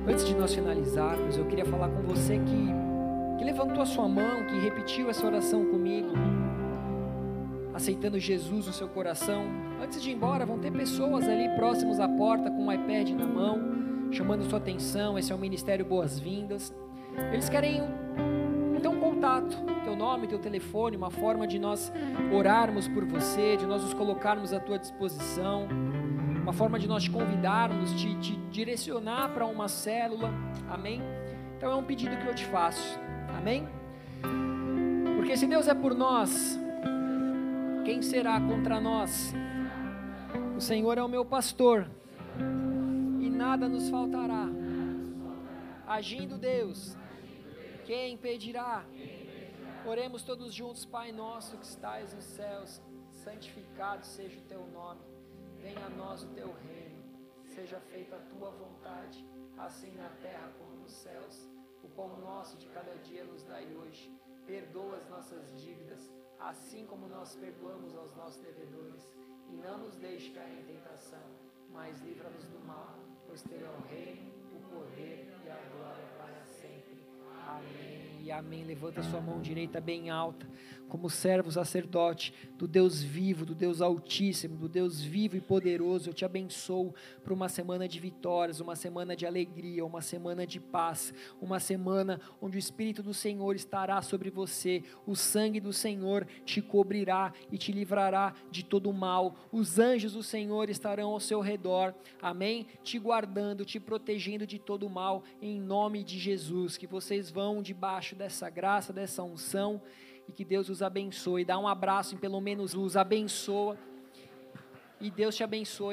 Antes de nós finalizarmos, eu queria falar com você que, que levantou a sua mão, que repetiu essa oração comigo, aceitando Jesus no seu coração. Antes de ir embora, vão ter pessoas ali próximos à porta com um iPad na mão, chamando sua atenção. Esse é o Ministério Boas-Vindas. Eles querem contato, teu nome, teu telefone, uma forma de nós orarmos por você, de nós nos colocarmos à tua disposição, uma forma de nós te convidarmos, te, te direcionar para uma célula, amém? Então é um pedido que eu te faço, amém? Porque se Deus é por nós, quem será contra nós? O Senhor é o meu pastor e nada nos faltará. Agindo Deus, quem impedirá? Oremos todos juntos, Pai nosso que estais nos céus, santificado seja o teu nome. Venha a nós o teu reino. Seja feita a tua vontade, assim na terra como nos céus. O pão nosso de cada dia nos dai hoje. Perdoa as nossas dívidas, assim como nós perdoamos aos nossos devedores. E não nos deixe cair em tentação, mas livra-nos do mal, pois teu é o reino, o poder e a glória para sempre. Amém. Amém. Levanta sua mão direita bem alta, como servo sacerdote do Deus vivo, do Deus Altíssimo, do Deus vivo e poderoso. Eu te abençoo para uma semana de vitórias, uma semana de alegria, uma semana de paz, uma semana onde o Espírito do Senhor estará sobre você, o sangue do Senhor te cobrirá e te livrará de todo o mal. Os anjos do Senhor estarão ao seu redor, amém? Te guardando, te protegendo de todo o mal, em nome de Jesus. Que vocês vão debaixo dessa graça, dessa unção e que Deus os abençoe. Dá um abraço em pelo menos os abençoa. E Deus te abençoe.